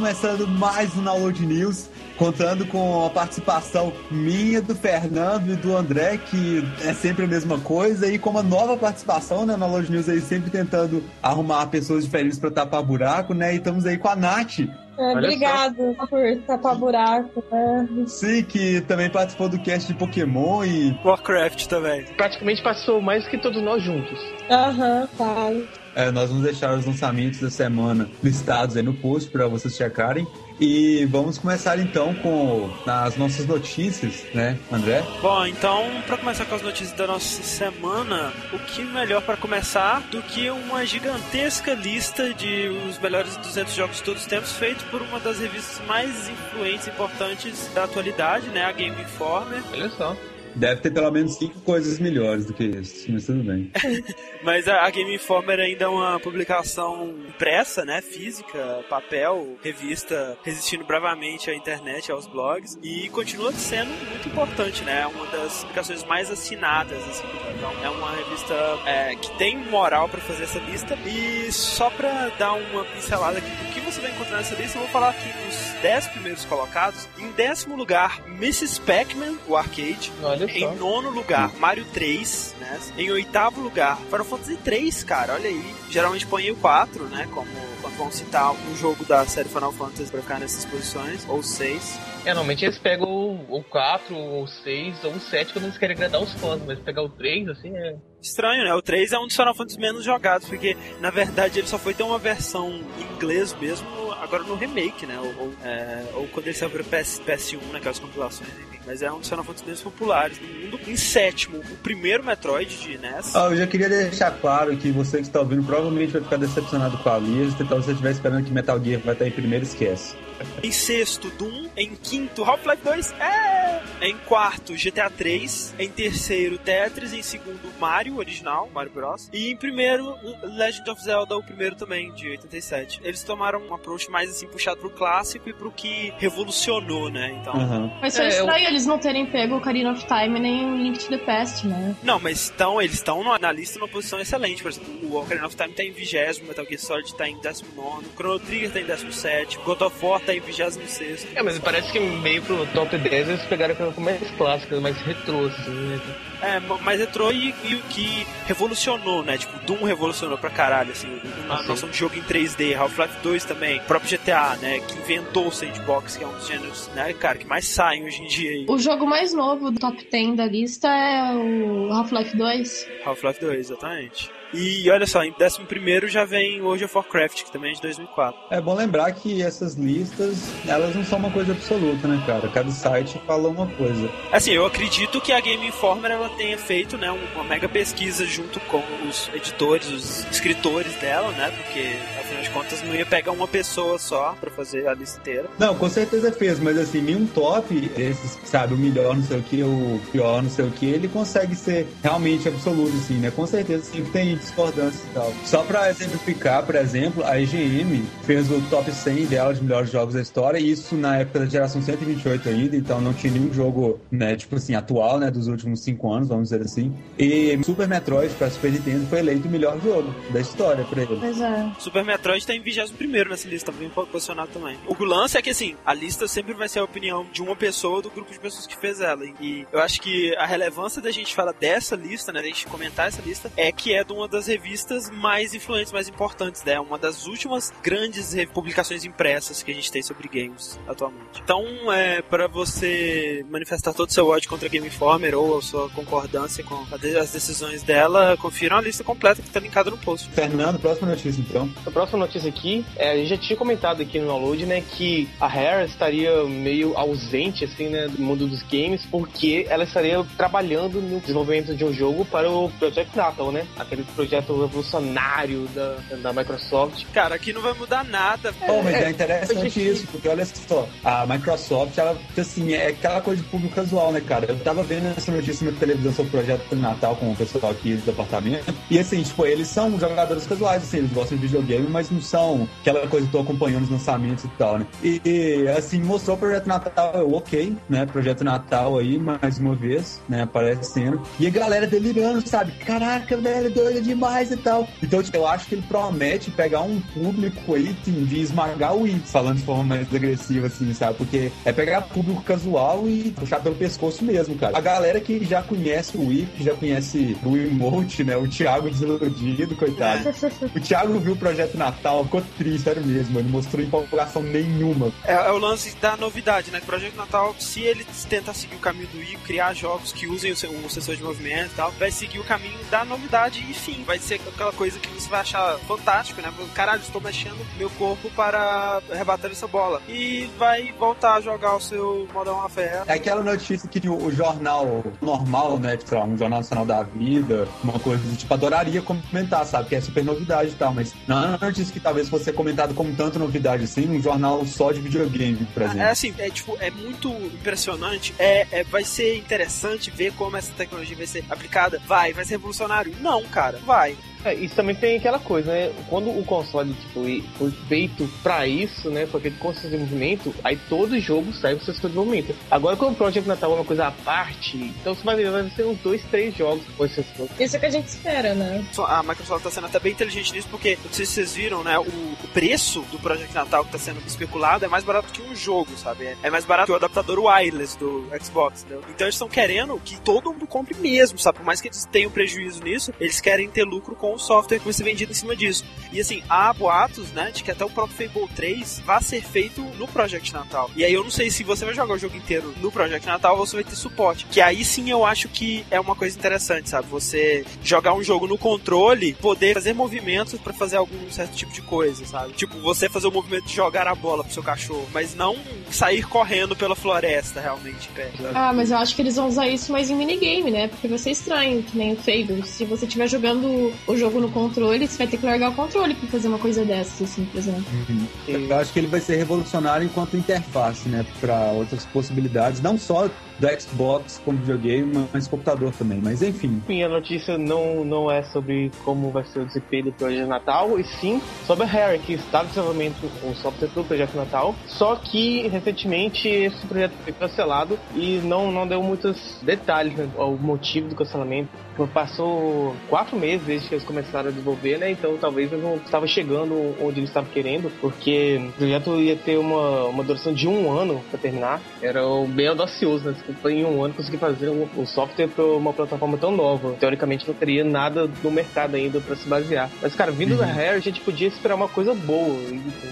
Começando mais um Download News, contando com a participação minha, do Fernando e do André, que é sempre a mesma coisa, e com uma nova participação né, na Download News aí, sempre tentando arrumar pessoas diferentes para tapar buraco, né? E estamos aí com a Nath, é, obrigado só. por tapar buraco, né? Sim, que também participou do cast de Pokémon e. Warcraft também. Praticamente passou mais que todos nós juntos. Aham, uhum, É, nós vamos deixar os lançamentos da semana listados aí no post para vocês checarem. E vamos começar então com as nossas notícias, né, André? Bom, então, para começar com as notícias da nossa semana, o que melhor para começar do que uma gigantesca lista de os melhores 200 jogos de todos os tempos, feito por uma das revistas mais influentes e importantes da atualidade, né, a Game Informer. Olha só. Deve ter pelo menos cinco coisas melhores do que isso, mas tudo bem. mas a, a, Game Informer ainda é uma publicação impressa, né? Física, papel, revista, resistindo bravamente à internet, aos blogs, e continua sendo muito importante, né? É uma das publicações mais assinadas, assim. Então, é uma revista é, que tem moral para fazer essa lista. E só para dar uma pincelada aqui do que você vai encontrar nessa lista, eu vou falar aqui dos 10 primeiros colocados. Em décimo lugar, Mrs. Pac-Man, o arcade. Olha em nono lugar, Mario 3, né? Em oitavo lugar, Final Fantasy 3, cara, olha aí. Geralmente põe o 4, né? Como quando vão citar um jogo da série Final Fantasy pra ficar nessas posições, ou 6. É, normalmente eles pegam o 4, ou 6, ou 7 quando eles querem agradar os fãs, mas pegar o 3, assim, é. Estranho, né? O 3 é um dos Final Fantasy menos jogados, porque na verdade ele só foi ter uma versão em inglês mesmo agora no remake, né? Ou, ou, é, ou quando ele saiu pra PS, PS1, naquelas compilações, enfim mas é um dos Final Fantasy populares do mundo. Em sétimo, o primeiro Metroid de NES. Ah, eu já queria deixar claro que você que está ouvindo provavelmente vai ficar decepcionado com a lista, então se você estiver esperando que Metal Gear vai estar em primeiro, esquece. Em sexto, Doom. Em quinto, Half-Life 2. É! Em quarto, GTA 3. Em terceiro, Tetris. Em segundo, Mario original, Mario Bros. E em primeiro, Legend of Zelda, o primeiro também, de 87. Eles tomaram um approach mais assim, puxado pro clássico e pro que revolucionou, né? Então. Uhum. Mas foi é, estranho eu... eles não terem pego o Ocarina of Time nem o Link to the Past, né? Não, mas estão, eles estão na lista numa posição excelente. Por exemplo, o Ocarina of Time tá em 20, Metal Gear Solid tá em 19, Chrono Trigger tá em 17, God of War tá em 26. É, mas parece que meio pro top 10 eles pegaram aquela mais clássica, mais retrô, assim, né? É, mais retrô e, o que revolucionou, né? Tipo, Doom revolucionou pra caralho, assim, a ah, noção de jogo em 3D, Half-Life 2 também, o próprio GTA, né? Que inventou o sandbox, que é um dos gêneros, né, cara, que mais saem hoje em dia. Aí. O jogo mais novo do top 10 da lista é o Half-Life 2. Half-Life 2, exatamente. E olha só, em 11 já vem World of Warcraft, que também é de 2004. É bom lembrar que essas listas, elas não são uma coisa absoluta, né, cara? Cada site fala uma coisa. Assim, eu acredito que a Game Informer ela tenha feito, né, uma mega pesquisa junto com os editores, os escritores dela, né? Porque, afinal de contas, não ia pegar uma pessoa só pra fazer a lista inteira. Não, com certeza fez, mas assim, nenhum top, esses, sabe, o melhor não sei o que, o pior não sei o que, ele consegue ser realmente absoluto, assim, né? Com certeza sempre tem discordância e tal. Só pra exemplificar, por exemplo, a IGM fez o top 100 dela de melhores jogos da história, e isso na época da geração 128 ainda, então não tinha nenhum jogo, né, tipo assim, atual, né, dos últimos 5 anos, vamos dizer assim. E Super Metroid pra Super Nintendo foi eleito o melhor jogo da história pra ele. Pois é. Super Metroid tá em 21 nessa lista, bem posicionado também. O lance é que, assim, a lista sempre vai ser a opinião de uma pessoa ou do grupo de pessoas que fez ela. E eu acho que a relevância da gente falar dessa lista, né, da gente comentar essa lista, é que é de uma das revistas mais influentes, mais importantes, né? Uma das últimas grandes publicações impressas que a gente tem sobre games atualmente. Então, é, para você manifestar todo o seu ódio contra a Game Informer ou a sua concordância com as decisões dela, confiram a lista completa que está linkada no post. Fernando, próxima notícia então. A próxima notícia aqui, é, a gente já tinha comentado aqui no download, né, que a Rare estaria meio ausente, assim, né, do mundo dos games, porque ela estaria trabalhando no desenvolvimento de um jogo para o Project Natal, né? Aquele projeto revolucionário da, da Microsoft. Cara, aqui não vai mudar nada. Bom, mas é, é interessante isso, porque olha só, a Microsoft, ela, assim, é aquela coisa de público casual, né, cara? Eu tava vendo essa notícia na televisão sobre o projeto de Natal com o pessoal aqui do departamento, e assim, tipo, eles são jogadores casuais, assim, eles gostam de videogame, mas não são aquela coisa que tô acompanhando os lançamentos e tal, né? E, e assim, mostrou o projeto Natal, eu, ok, né? Projeto Natal aí, mais uma vez, né, aparecendo. E a galera delirando, sabe? Caraca, velho, doida de demais e tal. Então, tipo, eu acho que ele promete pegar um público aí de esmagar o Wii, falando de forma mais agressiva, assim, sabe? Porque é pegar público casual e puxar pelo pescoço mesmo, cara. A galera que já conhece o Wii, que já conhece o emote, né? O Thiago desiludido, coitado. o Thiago viu o projeto Natal, ficou triste, sério mesmo. Ele mostrou empolgação nenhuma. É, é, o lance da novidade, né? O projeto Natal, se ele tentar seguir o caminho do Wii, criar jogos que usem o, o sensor de movimento e tal, vai seguir o caminho da novidade e fim. Vai ser aquela coisa que você vai achar fantástico, né? Caralho, estou mexendo meu corpo para rebater essa bola. E vai voltar a jogar o seu Modern Warfare. É aquela notícia que o jornal normal, né? Tipo, um jornal nacional da vida, uma coisa tipo, adoraria comentar, sabe? Que é super novidade e tal, mas não é uma notícia que talvez fosse comentado como tanta novidade assim, um jornal só de videogame, por exemplo. É assim, é tipo, é muito impressionante. É, é, vai ser interessante ver como essa tecnologia vai ser aplicada. Vai, vai ser revolucionário. Não, cara, vai. É, isso também tem aquela coisa, né? Quando o console tipo, foi feito pra isso, né? Foi feito com de movimento, aí todo jogo sai com de movimento. Agora, quando o Project Natal é uma coisa à parte, então você vai ver, vai ser uns dois, três jogos com esse sensor. Isso é o que a gente espera, né? A Microsoft tá sendo até bem inteligente nisso, porque, não sei se vocês viram, né? O, o preço do Project Natal que tá sendo especulado é mais barato que um jogo, sabe? É, é mais barato que o adaptador wireless do Xbox, entendeu? Então eles estão querendo que todo mundo compre mesmo, sabe? Por mais que eles tenham prejuízo nisso, eles querem ter lucro com com o software que vai ser vendido em cima disso. E assim, há boatos, né, de que até o próprio Fable 3 vai ser feito no Project Natal. E aí eu não sei se você vai jogar o jogo inteiro no Project Natal ou você vai ter suporte. Que aí sim eu acho que é uma coisa interessante, sabe? Você jogar um jogo no controle, poder fazer movimentos para fazer algum certo tipo de coisa, sabe? Tipo, você fazer o movimento de jogar a bola pro seu cachorro, mas não sair correndo pela floresta realmente perto. Ah, mas eu acho que eles vão usar isso mais em minigame, né? Porque vai ser estranho, que nem o Fable. Se você estiver jogando o jogo no controle, você vai ter que largar o controle pra fazer uma coisa dessas, assim, por exemplo. Uhum. Eu acho que ele vai ser revolucionário enquanto interface, né? Pra outras possibilidades, não só do Xbox como videogame, mas computador também. Mas enfim. Sim, a notícia não, não é sobre como vai ser o desempenho do Projeto Natal, e sim sobre a Harry, que está desenvolvendo um software do Projeto Natal. Só que recentemente esse projeto foi cancelado e não, não deu muitos detalhes né, ao motivo do cancelamento. Passou quatro meses desde que eles começaram a desenvolver, né? Então talvez eles não estavam chegando onde eles estavam querendo, porque o projeto ia ter uma, uma duração de um ano para terminar. Era bem audacioso, né? em um ano conseguir fazer um, software para uma plataforma tão nova. Teoricamente não teria nada no mercado ainda para se basear. Mas, cara, vindo uhum. da Rare, a gente podia esperar uma coisa boa.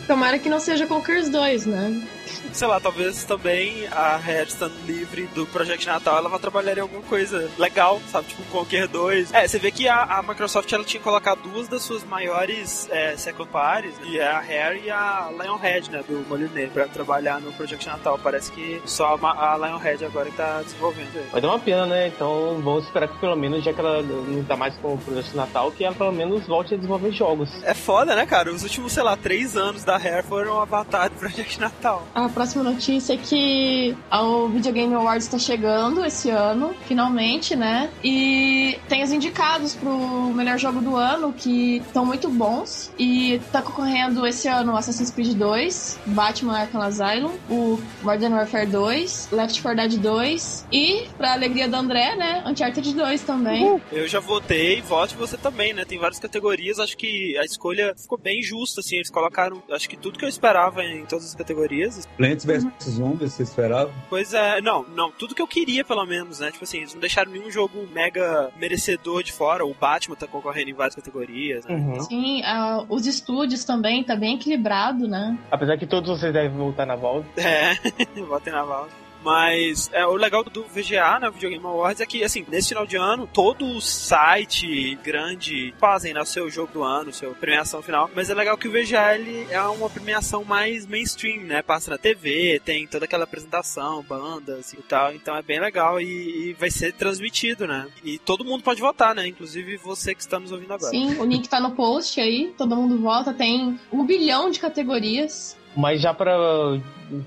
Tomara que não seja Conquers 2, né? Sei lá, talvez também a Rare estando livre do Project Natal, ela vai trabalhar em alguma coisa legal, sabe? Tipo Conquer 2. É, você vê que a, a Microsoft ela tinha colocado duas das suas maiores é, second parties, né? e é a Rare e a Lionhead, né? Do Moliné, pra trabalhar no Project Natal. Parece que só a, a Lionhead agora tá desenvolvendo aí. Vai dar uma pena, né? Então vamos esperar que pelo menos, já que ela não tá mais com o projeto Natal, que ela pelo menos volte a desenvolver jogos. É foda, né, cara? Os últimos, sei lá, três anos da Rare foram Avatar do Projeto Natal. A próxima notícia é que o Video Game Awards está chegando esse ano, finalmente, né? E tem os indicados pro melhor jogo do ano, que estão muito bons. E tá concorrendo esse ano Assassin's Creed 2, Batman Arkham Asylum, o Modern Warfare 2, Left 4 Dead 2, 2 e, pra alegria do André, né, Uncharted 2 também. Uhum. Eu já votei, vote você também, né? Tem várias categorias, acho que a escolha ficou bem justa, assim, eles colocaram, acho que tudo que eu esperava em todas as categorias. Plants vs uhum. Zombies, você esperava? Pois é, não, não, tudo que eu queria, pelo menos, né? Tipo assim, eles não deixaram nenhum jogo mega merecedor de fora, o Batman tá concorrendo em várias categorias, né? Uhum. Então... Sim, uh, os estúdios também, tá bem equilibrado, né? Apesar que todos vocês devem voltar na volta. É, votem na volta. Mas é, o legal do VGA, né, Video Game Awards, é que, assim, nesse final de ano, todo site grande fazem, né, o seu jogo do ano, sua premiação final. Mas é legal que o VGA, ele é uma premiação mais mainstream, né? Passa na TV, tem toda aquela apresentação, bandas e tal. Então é bem legal e, e vai ser transmitido, né? E todo mundo pode votar, né? Inclusive você que está nos ouvindo agora. Sim, o link tá no post aí, todo mundo vota. Tem um bilhão de categorias. Mas já para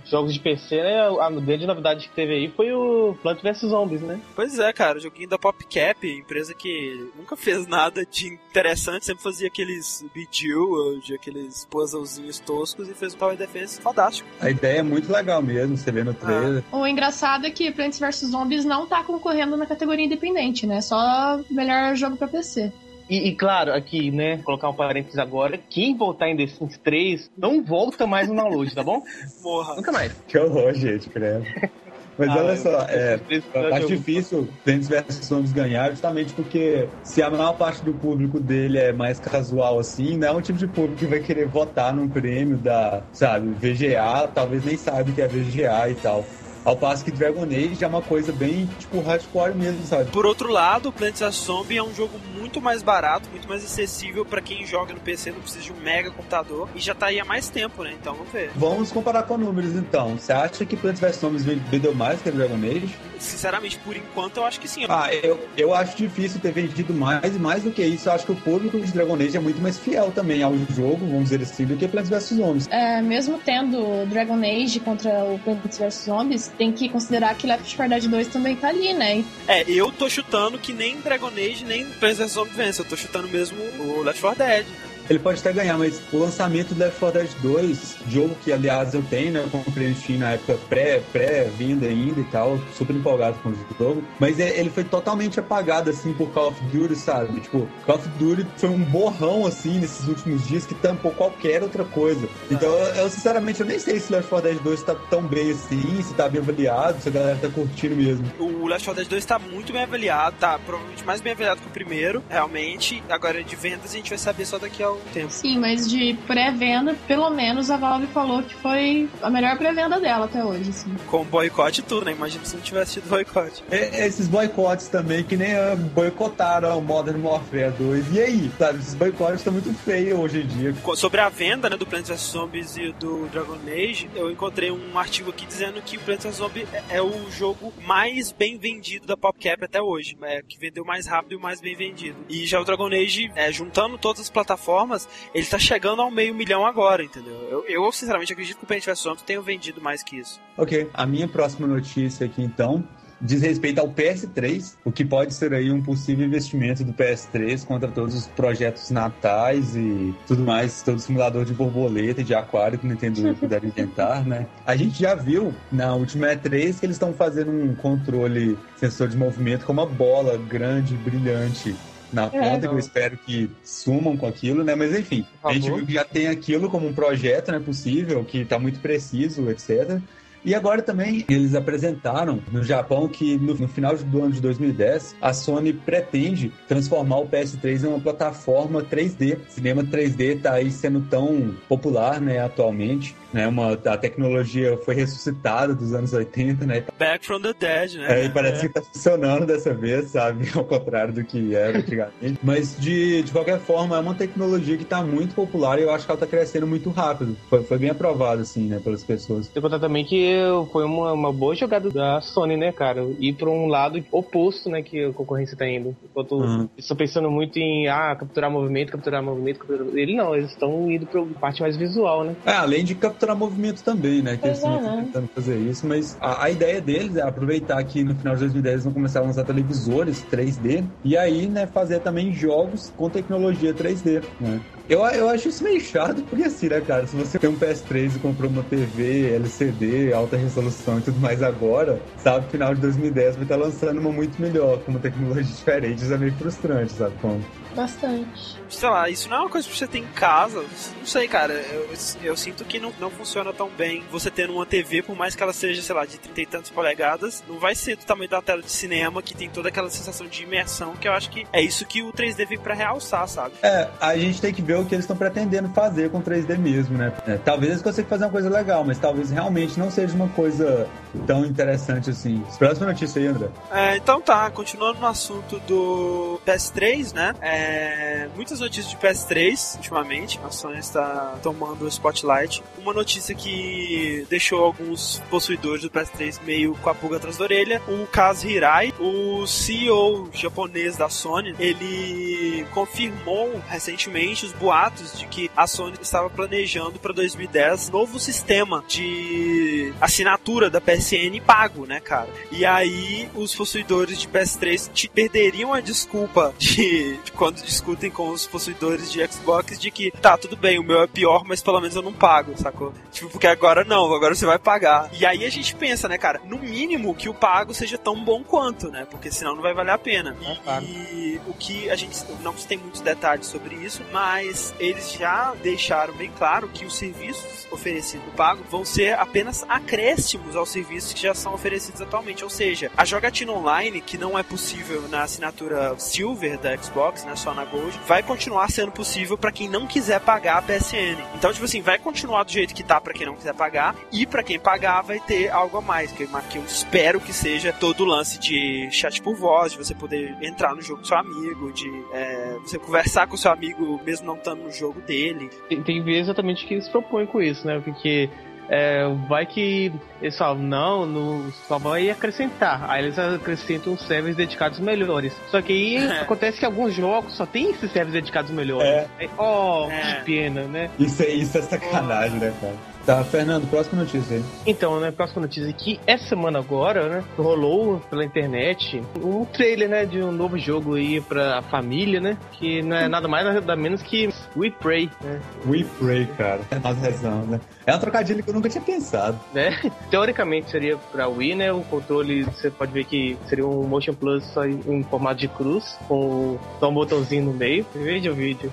jogos de PC, né? A grande novidade que teve aí foi o Plant vs Zombies, né? Pois é, cara, o joguinho da PopCap, empresa que nunca fez nada de interessante, sempre fazia aqueles Bejeweled, aqueles puzzlezinhos toscos e fez um Tower Defense fantástico. A ideia é muito legal mesmo, você vê no trailer. Ah. O engraçado é que Plants vs Zombies não tá concorrendo na categoria independente, né? Só melhor jogo para PC. E, e, claro, aqui, né, colocar um parênteses agora, quem voltar em The Sims 3 não volta mais no download, tá bom? Morra. Nunca mais. Que horror, gente, credo. Mas ah, olha só, é, acho difícil Plants vs Zombies ganhar justamente porque se a maior parte do público dele é mais casual assim, não é um tipo de público que vai querer votar num prêmio da, sabe, VGA, talvez nem saiba o que é VGA e tal. Ao passo que Dragon Age é uma coisa bem, tipo, hardcore mesmo, sabe? Por outro lado, Plants vs Zombies é um jogo muito mais barato, muito mais acessível para quem joga no PC, não precisa de um mega computador e já tá aí há mais tempo, né? Então vamos ver. Vamos comparar com números então. Você acha que Plants vs Zombies vendeu mais que Dragon Age? Sinceramente, por enquanto eu acho que sim. Ah, eu, eu acho difícil ter vendido mais e mais do que isso, eu acho que o público de Dragon Age é muito mais fiel também ao jogo, vamos dizer assim, do que Plants vs Zombies. É, mesmo tendo Dragon Age contra o Plants vs Zombies, tem que considerar que Left 4 Dead 2 também tá ali, né? É, eu tô chutando que nem Dragon Age, nem vs Zombies vence. Eu tô chutando mesmo o Left 4 Dead. Ele pode até ganhar, mas o lançamento do Left 4 Dead 2, jogo que aliás eu tenho, né? Eu comprei no Steam na época pré-vinda pré ainda e tal, super empolgado com o jogo. Mas é, ele foi totalmente apagado, assim, por Call of Duty, sabe? Tipo, Call of Duty foi um borrão, assim, nesses últimos dias que tampou qualquer outra coisa. Então, eu, eu sinceramente, eu nem sei se Left 4 Dead 2 tá tão bem assim, se tá bem avaliado, se a galera tá curtindo mesmo. O Left 4 Dead 2 tá muito bem avaliado, tá provavelmente mais bem avaliado que o primeiro, realmente. Agora, de vendas, a gente vai saber só daqui a tempo. Sim, mas de pré-venda, pelo menos a Valve falou que foi a melhor pré-venda dela até hoje, assim. Com boicote e tudo, né? Imagina se não tivesse tido boicote. É, esses boicotes também, que nem uh, boicotaram o Modern Warfare 2. E aí, sabe? Esses boicotes estão muito feios hoje em dia. Sobre a venda, né, do Plants vs Zombies e do Dragon Age, eu encontrei um artigo aqui dizendo que o Plants vs Zombies é, é o jogo mais bem vendido da PopCap até hoje. É, que vendeu mais rápido e o mais bem vendido. E já o Dragon Age, é, juntando todas as plataformas, ele tá chegando ao meio milhão agora, entendeu? Eu, eu sinceramente acredito que o Paint vs Zombies tenha vendido mais que isso. Ok, a minha próxima notícia aqui então diz respeito ao PS3, o que pode ser aí um possível investimento do PS3 contra todos os projetos natais e tudo mais, todo simulador de borboleta e de aquário que o Nintendo puder inventar, né? A gente já viu na última E3 que eles estão fazendo um controle sensor de movimento com uma bola grande, brilhante na ponta, é, que eu espero que sumam com aquilo, né? Mas enfim, a gente viu que já tem aquilo como um projeto, né, possível, que está muito preciso, etc. E agora também eles apresentaram no Japão que no, no, final do ano de 2010 a Sony pretende transformar o PS3 em uma plataforma 3D. Cinema 3D está aí sendo tão popular, né, atualmente. Né, uma, a tecnologia foi ressuscitada dos anos 80, né? Back from the dead, né? É, e parece é. que tá funcionando dessa vez, sabe? Ao contrário do que era antigamente. Mas de, de qualquer forma, é uma tecnologia que tá muito popular e eu acho que ela tá crescendo muito rápido. Foi, foi bem aprovado, assim, né, pelas pessoas. Eu contar também que foi uma, uma boa jogada da Sony, né, cara? Ir para um lado oposto, né, que a concorrência tá indo. Enquanto uhum. estão pensando muito em, ah, capturar movimento, capturar movimento, capturar... Ele não, eles estão indo pra parte mais visual, né? É, além de capturar movimento também, né, que eles estão é, né? tentando fazer isso, mas a, a, ideia deles é aproveitar que no final de 2010 eles vão começar a lançar televisores 3D e aí, né, fazer também jogos com tecnologia 3D, né? Eu, eu acho isso meio chato, porque assim, né, cara? Se você tem um PS3 e comprou uma TV, LCD, alta resolução e tudo mais agora, sabe, final de 2010 vai estar lançando uma muito melhor, com uma tecnologia diferente, isso é meio frustrante, sabe? Como? Bastante. Sei lá, isso não é uma coisa que você tem em casa. Não sei, cara. Eu, eu sinto que não, não funciona tão bem você tendo uma TV, por mais que ela seja, sei lá, de 30 e tantas polegadas, não vai ser do tamanho da tela de cinema, que tem toda aquela sensação de imersão, que eu acho que é isso que o 3D vem pra realçar, sabe? É, a gente tem que ver o que eles estão pretendendo fazer com 3D mesmo, né? É, talvez eles consigam fazer uma coisa legal, mas talvez realmente não seja uma coisa tão interessante assim. Próxima notícia aí, André. É, então tá, continuando no assunto do PS3, né? É, muitas notícias de PS3 ultimamente. A Sony está tomando o spotlight. Uma notícia que deixou alguns possuidores do PS3 meio com a pulga atrás da orelha. O Kaz Hirai, o CEO japonês da Sony, ele confirmou recentemente os boatos de que a Sony estava planejando para 2010 novo sistema de assinatura da PSN pago, né, cara? E aí os possuidores de PS3 perderiam a desculpa de, de quando discutem com os possuidores de Xbox de que, tá, tudo bem, o meu é pior, mas pelo menos eu não pago, sacou? Tipo, porque agora não, agora você vai pagar. E aí a gente pensa, né, cara, no mínimo que o pago seja tão bom quanto, né? Porque senão não vai valer a pena. É, E o que a gente não tem muitos detalhes sobre isso, mas eles já deixaram bem claro que os serviços oferecidos no pago vão ser apenas acréscimos aos serviços que já são oferecidos atualmente. Ou seja, a jogatina online, que não é possível na assinatura Silver da Xbox, né, só na Gold, vai continuar sendo possível para quem não quiser pagar a PSN. Então, tipo assim, vai continuar do jeito que tá para quem não quiser pagar e para quem pagar vai ter algo a mais, que, eu espero que seja todo o lance de chat por voz, de você poder entrar no jogo do seu amigo, de é, você conversar com seu amigo mesmo não estando no jogo dele. Tem, tem ver exatamente o que eles propõem com isso, né? Porque é, vai que eles falam, não, no, só vai acrescentar. Aí eles acrescentam servers dedicados melhores. Só que aí É. acontece que alguns jogos só tem esses servers dedicados melhores. É. Aí, oh, É. que pena, né? Isso, é- isso é sacanagem, né, cara? Tá, Fernando, próxima notícia aí. Então, né, próxima notícia aqui, essa semana agora, né, rolou pela internet um trailer, né, de um novo jogo aí pra família, né, que não é nada mais nada menos que We Pray, né, We Pray, cara. Nós rezamos, né? É um trocadilho que eu nunca tinha pensado. né? Teoricamente seria pra Wii, né, o controle, você pode ver que seria um Motion Plus só em, em formato de cruz, com só um botãozinho no meio. Veja o vídeo.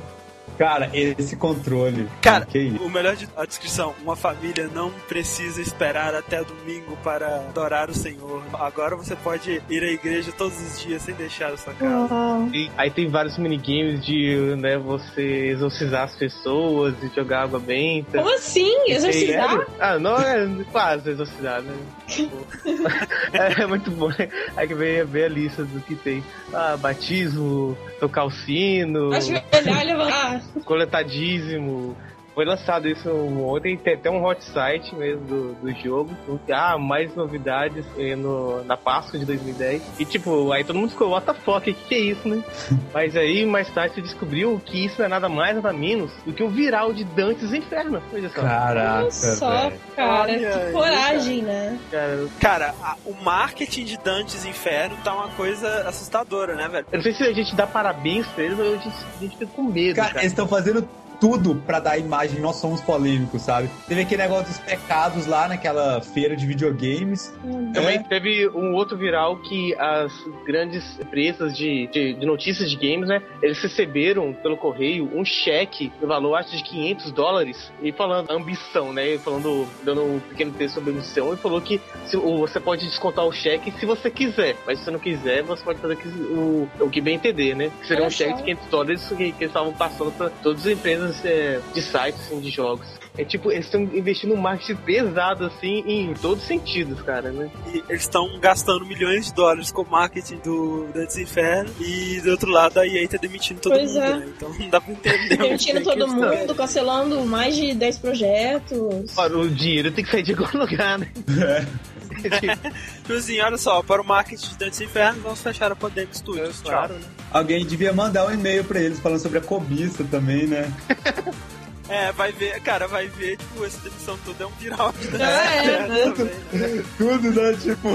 Cara, esse controle. Cara? O melhor de a descrição: uma família não precisa esperar até domingo para adorar o Senhor. Agora você pode ir à igreja todos os dias sem deixar a sua casa. E aí tem vários minigames de, né, você exorcizar as pessoas e jogar água benta. Como assim? Exorcizar? Ah, não é quase exorcizar, né? é, é muito bom. né? Aí que vem, vem a lista do que tem. Ah, batismo, tocar o sino, Ajoelhar e levantar. Coletar dízimo. Foi lançado isso ontem, tem até um hot site mesmo do, do jogo. Ah, mais novidades eh, no, na Páscoa de 2010. E tipo, aí todo mundo ficou, what the fuck, o que, que é isso, né? Mas aí mais tarde se descobriu que isso não é nada mais, nada menos do que o viral de Dantes Inferno. Veja só. Caraca, Olha só, cara, Olha que coragem, né? Cara, Cara, a- o marketing de Dantes Inferno tá uma coisa assustadora, né, velho? eu não sei se a gente dá parabéns pra eles, mas a gente, a gente fica com medo, Cara, cara. eles estão fazendo tudo pra dar a imagem, nós somos polêmicos, sabe? Teve aquele negócio dos pecados lá naquela feira de videogames. Também É. teve um outro viral que as grandes empresas de, de, de notícias de games, né? Eles receberam pelo correio um cheque no valor, acho, de 500 dólares e falando ambição, né? E falando, dando um pequeno texto sobre ambição e falou que se, o- você pode descontar o cheque se você quiser, mas se você não quiser, você pode fazer o que- o, que bem entender, né? Que seria um cheque de 500 dólares que, que eles estavam passando para todas as empresas é, de sites assim, de jogos. É tipo, eles estão investindo um marketing pesado assim em todos os sentidos, cara, né? E eles estão gastando milhões de dólares com o marketing do Dantes Inferno e do outro lado a EA tá demitindo todo Pois mundo, é. né? Então não dá pra entender. Demitindo todo mundo, cancelando mais de 10 projetos. Ora, o dinheiro tem que sair de algum lugar, né? Tipo assim, olha só, para o marketing de Dantes Inferno, vamos fechar a Pandemic Studios, Claro, né? Alguém devia mandar um e-mail pra eles falando sobre a cobiça também, né? É, vai ver, cara, vai ver, tipo, essa demissão toda é um viral de Dantes É, Inferno né? também, né? Tudo, né? Tipo,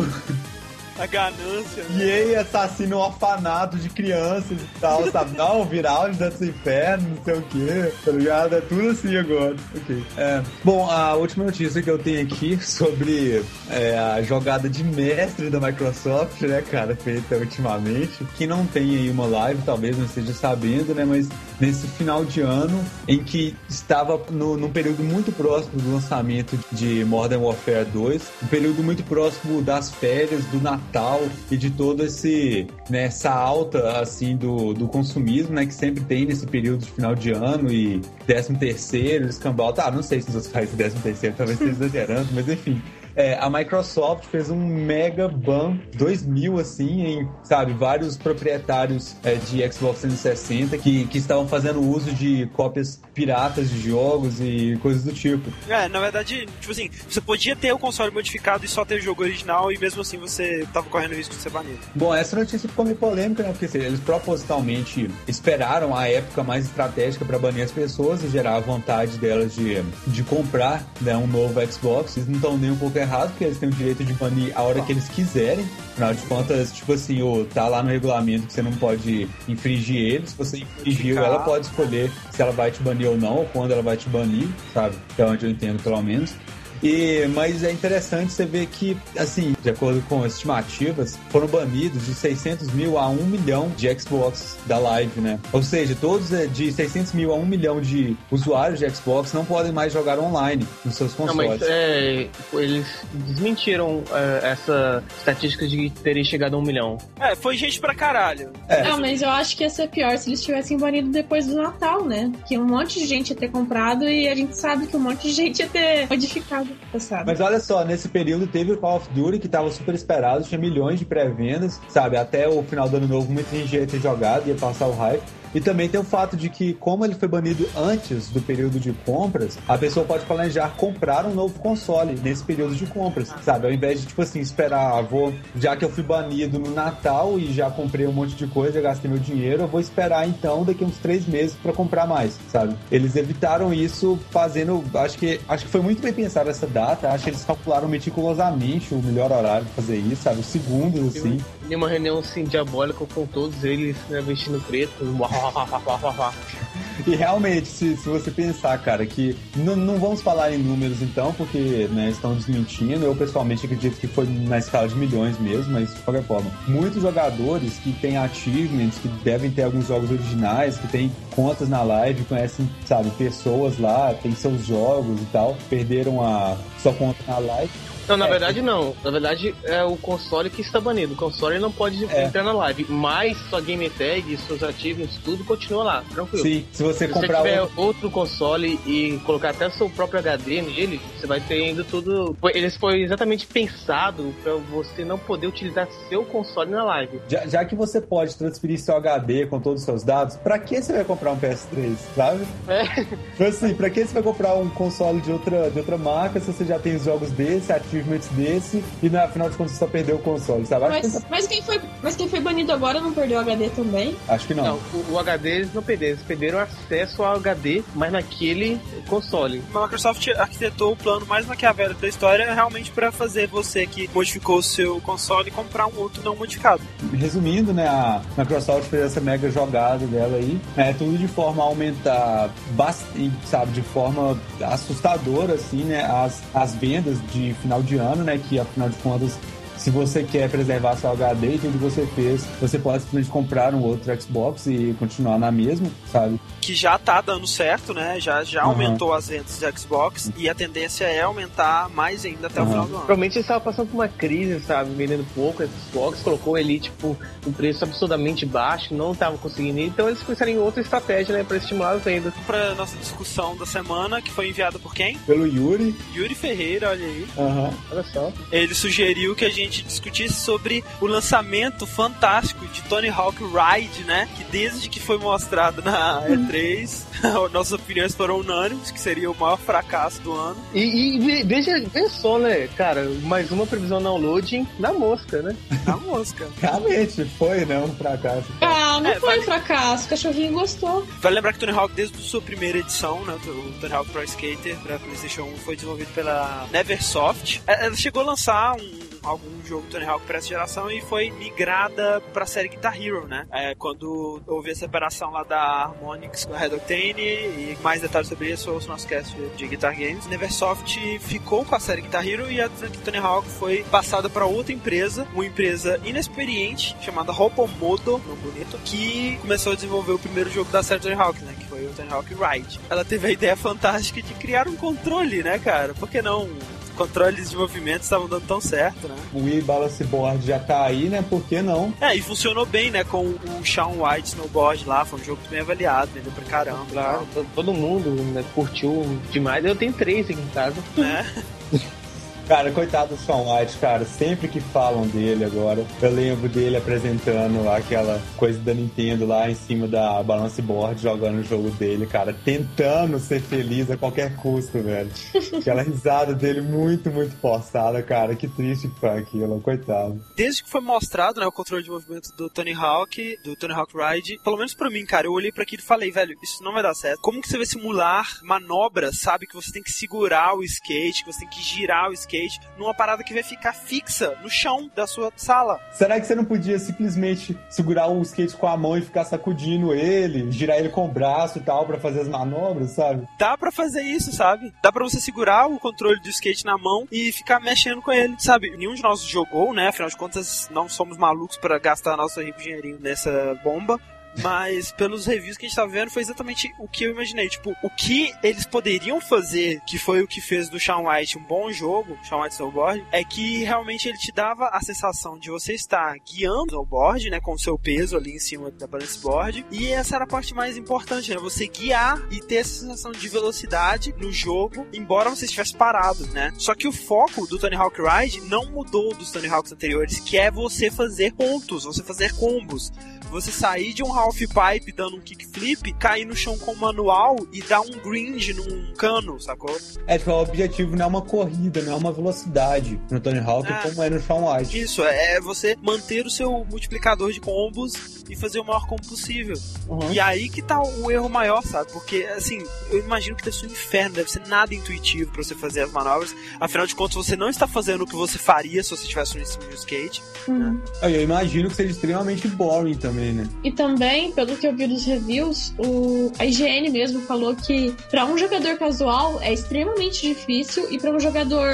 A ganância, né? EA assassina um orfanato de crianças e tal, sabe? Não, viral de Dantes Inferno, não sei o quê, tá ligado? É tudo assim agora. Ok. É, bom, a última notícia que eu tenho aqui sobre é, a jogada de mestre da Microsoft, né, cara, feita ultimamente, que não tem aí uma live, talvez não esteja sabendo, né, mas nesse final de ano, em que estava no, num período muito próximo do lançamento de Modern Warfare 2, um período muito próximo das férias, do Natal e de todo esse né, essa alta assim do, do consumismo, né, que sempre tem nesse período de final de ano e 13 terceiro, escambau, tá, não sei se os outros países 13 terceiro, talvez esteja exagerando, mas enfim, é, a Microsoft fez um mega ban 2000 assim em, sabe, vários proprietários é, de Xbox 360 que, que estavam fazendo uso de cópias piratas de jogos e coisas do tipo. É, na verdade, tipo assim, você podia ter o console modificado e só ter o jogo original e mesmo assim você tava correndo o risco de ser banido. Bom, essa notícia ficou meio polêmica, né? Porque assim, eles propositalmente esperaram a época mais estratégica para banir as pessoas e gerar a vontade delas de, de comprar né, um novo Xbox. Eles não estão nem um pouco errado, porque eles têm o direito de banir a hora que eles quiserem. Afinal de contas, tipo assim, oh, tá lá no regulamento que você não pode infringir ele. Se você infringiu, ela pode escolher se ela vai te banir ou não, ou quando ela vai te banir, sabe? Até onde eu entendo, pelo menos. E, mas é interessante você ver que, assim, de acordo com as estimativas, foram banidos de 600 mil a 1 milhão de Xbox da Live, né? Ou seja, todos é, de 600 mil a 1 milhão de usuários de Xbox não podem mais jogar online nos seus consoles. Não, mas é, eles desmentiram é, essa estatística de terem chegado a 1 milhão. É, foi gente pra caralho. É. Não, mas eu acho que ia ser pior se eles tivessem banido depois do Natal, né? Que um monte de gente ia ter comprado e a gente sabe que um monte de gente ia ter modificado mas olha só, nesse período teve o Call of Duty que tava super esperado, tinha milhões de pré-vendas, sabe? Até o final do ano novo muita gente ia ter jogado, ia passar o hype. E também tem o fato de que, como ele foi banido antes do período de compras, a pessoa pode planejar comprar um novo console nesse período de compras, sabe? Ao invés de, tipo assim, esperar, ah, vou, já que eu fui banido no Natal e já comprei um monte de coisa, já gastei meu dinheiro, eu vou esperar então daqui uns três meses para comprar mais, sabe? Eles evitaram isso fazendo, acho que, acho que foi muito bem pensado essa data, acho que eles calcularam meticulosamente o melhor horário de fazer isso, sabe? Os segundos, assim. Em uma reunião, assim, diabólica com todos eles, né, vestindo preto, e realmente, se, se você pensar, cara, que não vamos falar em números então, porque né, estão desmentindo. Eu pessoalmente acredito que foi na escala de milhões mesmo, mas de qualquer forma. Muitos jogadores que têm achievements, que devem ter alguns jogos originais, que têm contas na live, conhecem, sabe, pessoas lá, têm seus jogos e tal, perderam a sua conta na live não, na é, verdade não. Na verdade é o console que está banido. O console não pode é. entrar na live. Mas sua game tag, seus achievements, tudo continua lá, tranquilo. Sim, se você se comprar você tiver outro... outro console e colocar até seu próprio HD nele, você vai ter ainda tudo. Eles foi exatamente pensado para você não poder utilizar seu console na live. Já, já, que você pode transferir seu HD com todos os seus dados, para que você vai comprar um PS3, sabe? É. Então, assim, para que você vai comprar um console de outra, de outra marca se você já tem os jogos desse, achievements desse e na final de contas você só perdeu o console, sabe? Mas, que... mas, quem foi, mas quem foi banido agora não perdeu o HD também? Acho que não. Não, o, o HD eles não perderam, eles perderam acesso ao HD, mas naquele console. A Microsoft arquitetou o plano mais maquiavélico da história realmente para fazer você que modificou o seu console comprar um outro não modificado. Resumindo, né, a Microsoft fez essa mega jogada dela aí, é tudo de forma a aumentar bastante, sabe, de forma assustadora, assim, né, as, as vendas de final de ano, né? Que afinal de contas se você quer preservar seu HD e tudo que você fez, você pode simplesmente comprar um outro Xbox e continuar na mesma, sabe? Que já tá dando certo, né? Já, já uhum. aumentou as vendas de Xbox e a tendência é aumentar mais ainda até uhum. o final do ano. Provavelmente eles estavam passando por uma crise, sabe? Vendendo pouco Xbox, colocou ele, tipo, um preço absurdamente baixo, não estavam conseguindo ir, então eles pensaram em outra estratégia, né? Pra estimular as vendas. Pra nossa discussão da semana, que foi enviada por quem? Pelo Yuri. Yuri Ferreira, olha aí. Aham, uhum. olha só. Ele sugeriu que a gente gente discutisse sobre o lançamento fantástico de Tony Hawk Ride, né? Que desde que foi mostrado na E3, nossas opiniões foram unânimes, que seria o maior fracasso do ano. E, e veja, pensou, né, cara, mais uma previsão downloading na mosca, né? Na mosca. Realmente, foi, né, um fracasso. Ah, não é, foi vale... um fracasso, o cachorrinho gostou. Vale lembrar que Tony Hawk, desde a sua primeira edição, né, o Tony Hawk Pro Skater pra PlayStation 1 foi desenvolvido pela Neversoft. É, ela chegou a lançar um algum jogo Tony Hawk para essa geração e foi migrada para a série Guitar Hero, né? É, quando houve a separação lá da Harmonix com a Red Octane e mais detalhes sobre isso ouço nosso cast de Guitar Games. Neversoft ficou com a série Guitar Hero e a Tony Hawk foi passada para outra empresa, uma empresa inexperiente chamada Robomodo, nome bonito, que começou a desenvolver o primeiro jogo da série Tony Hawk, né? Que foi o Tony Hawk Ride. Ela teve a ideia fantástica de criar um controle, né, cara? Por que não controles de movimento estavam dando tão certo, né? O Wii Balance Board já tá aí, né? Por que não? É, e funcionou bem, né? Com o Shawn White Snowboard lá, foi um jogo bem avaliado, vendeu pra caramba. Claro, todo mundo né, curtiu demais. Eu tenho três aqui em casa. É. Cara, coitado do Sean White, cara. Sempre que falam dele agora, eu lembro dele apresentando aquela coisa da Nintendo lá em cima da balance board, jogando o jogo dele, cara. Tentando ser feliz a qualquer custo, velho. Aquela risada dele muito, muito forçada, cara. Que triste que foi aquilo, coitado. Desde que foi mostrado, né, o controle de movimento do Tony Hawk, do Tony Hawk Ride, pelo menos pra mim, cara, eu olhei para aquilo e falei, velho, isso não vai dar certo. Como que você vai simular manobras, sabe? Que você tem que segurar o skate, que você tem que girar o skate skate numa parada que vai ficar fixa no chão da sua sala. Será que você não podia simplesmente segurar o skate com a mão e ficar sacudindo ele, girar ele com o braço e tal para fazer as manobras, sabe? Dá para fazer isso, sabe? Dá para você segurar o controle do skate na mão e ficar mexendo com ele, sabe? Nenhum de nós jogou, né? Afinal de contas, não somos malucos para gastar nosso dinheirinho nessa bomba. Mas pelos reviews que a gente tá vendo, foi exatamente o que eu imaginei. Tipo, o que eles poderiam fazer, que foi o que fez do Shawn White um bom jogo, Shawn White Snowboard, é que realmente ele te dava a sensação de você estar guiando o snowboard, né, com o seu peso ali em cima da balance board. E essa era a parte mais importante, né? Você guiar e ter essa sensação de velocidade no jogo, embora você estivesse parado, né? Só que o foco do Tony Hawk Ride não mudou dos Tony Hawks anteriores, que é você fazer pontos, você fazer combos você sair de um half pipe dando um kickflip, cair no chão com o manual e dar um grind num cano, sacou? É, tipo, o objetivo não é uma corrida, não é uma velocidade no Tony Hawk é, como é no Shawn White. Isso, é você manter o seu multiplicador de combos e fazer o maior combo possível. Uhum. E aí que tá o erro maior, sabe? Porque, assim, eu imagino que deve ser um inferno, deve ser nada intuitivo para você fazer as manobras. Afinal de contas, você não está fazendo o que você faria se você estivesse no cima de um skate. Uhum. Né? Eu imagino que seja extremamente boring também, né? E também, pelo que eu vi dos reviews, o... a IGN mesmo falou que para um jogador casual é extremamente difícil e para um jogador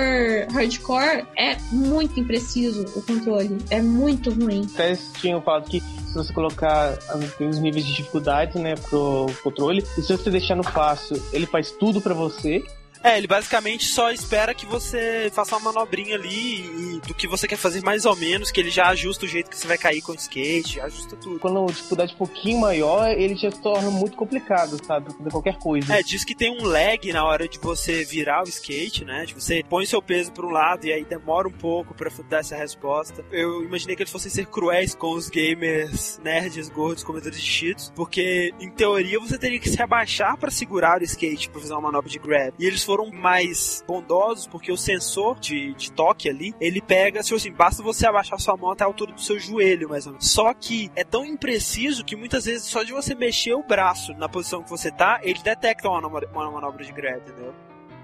hardcore é muito impreciso o controle. É muito ruim. Até tinham falado que se você colocar os níveis de dificuldade, né, pro controle, e se você deixar no fácil, ele faz tudo para você. É, ele basicamente só espera que você faça uma manobrinha ali e do que você quer fazer mais ou menos, que ele já ajusta o jeito que você vai cair com o skate, ajusta tudo. Quando a dificuldade é um pouquinho maior, ele já torna muito complicado, sabe? Fazer qualquer coisa. É, diz que tem um lag na hora de você virar o skate, né? De você põe seu peso para um lado e aí demora um pouco para dar essa resposta. Eu imaginei que eles fossem ser cruéis com os gamers nerds, gordos, comedores de cheats, porque em teoria você teria que se abaixar para segurar o skate para fazer uma manobra de grab. E eles foram mais bondosos porque o sensor de, de toque ali, ele pega, se assim, basta você abaixar sua mão até a altura do seu joelho, mais ou menos. Só que é tão impreciso que muitas vezes só de você mexer o braço na posição que você tá, ele detecta uma, uma manobra de grab, entendeu?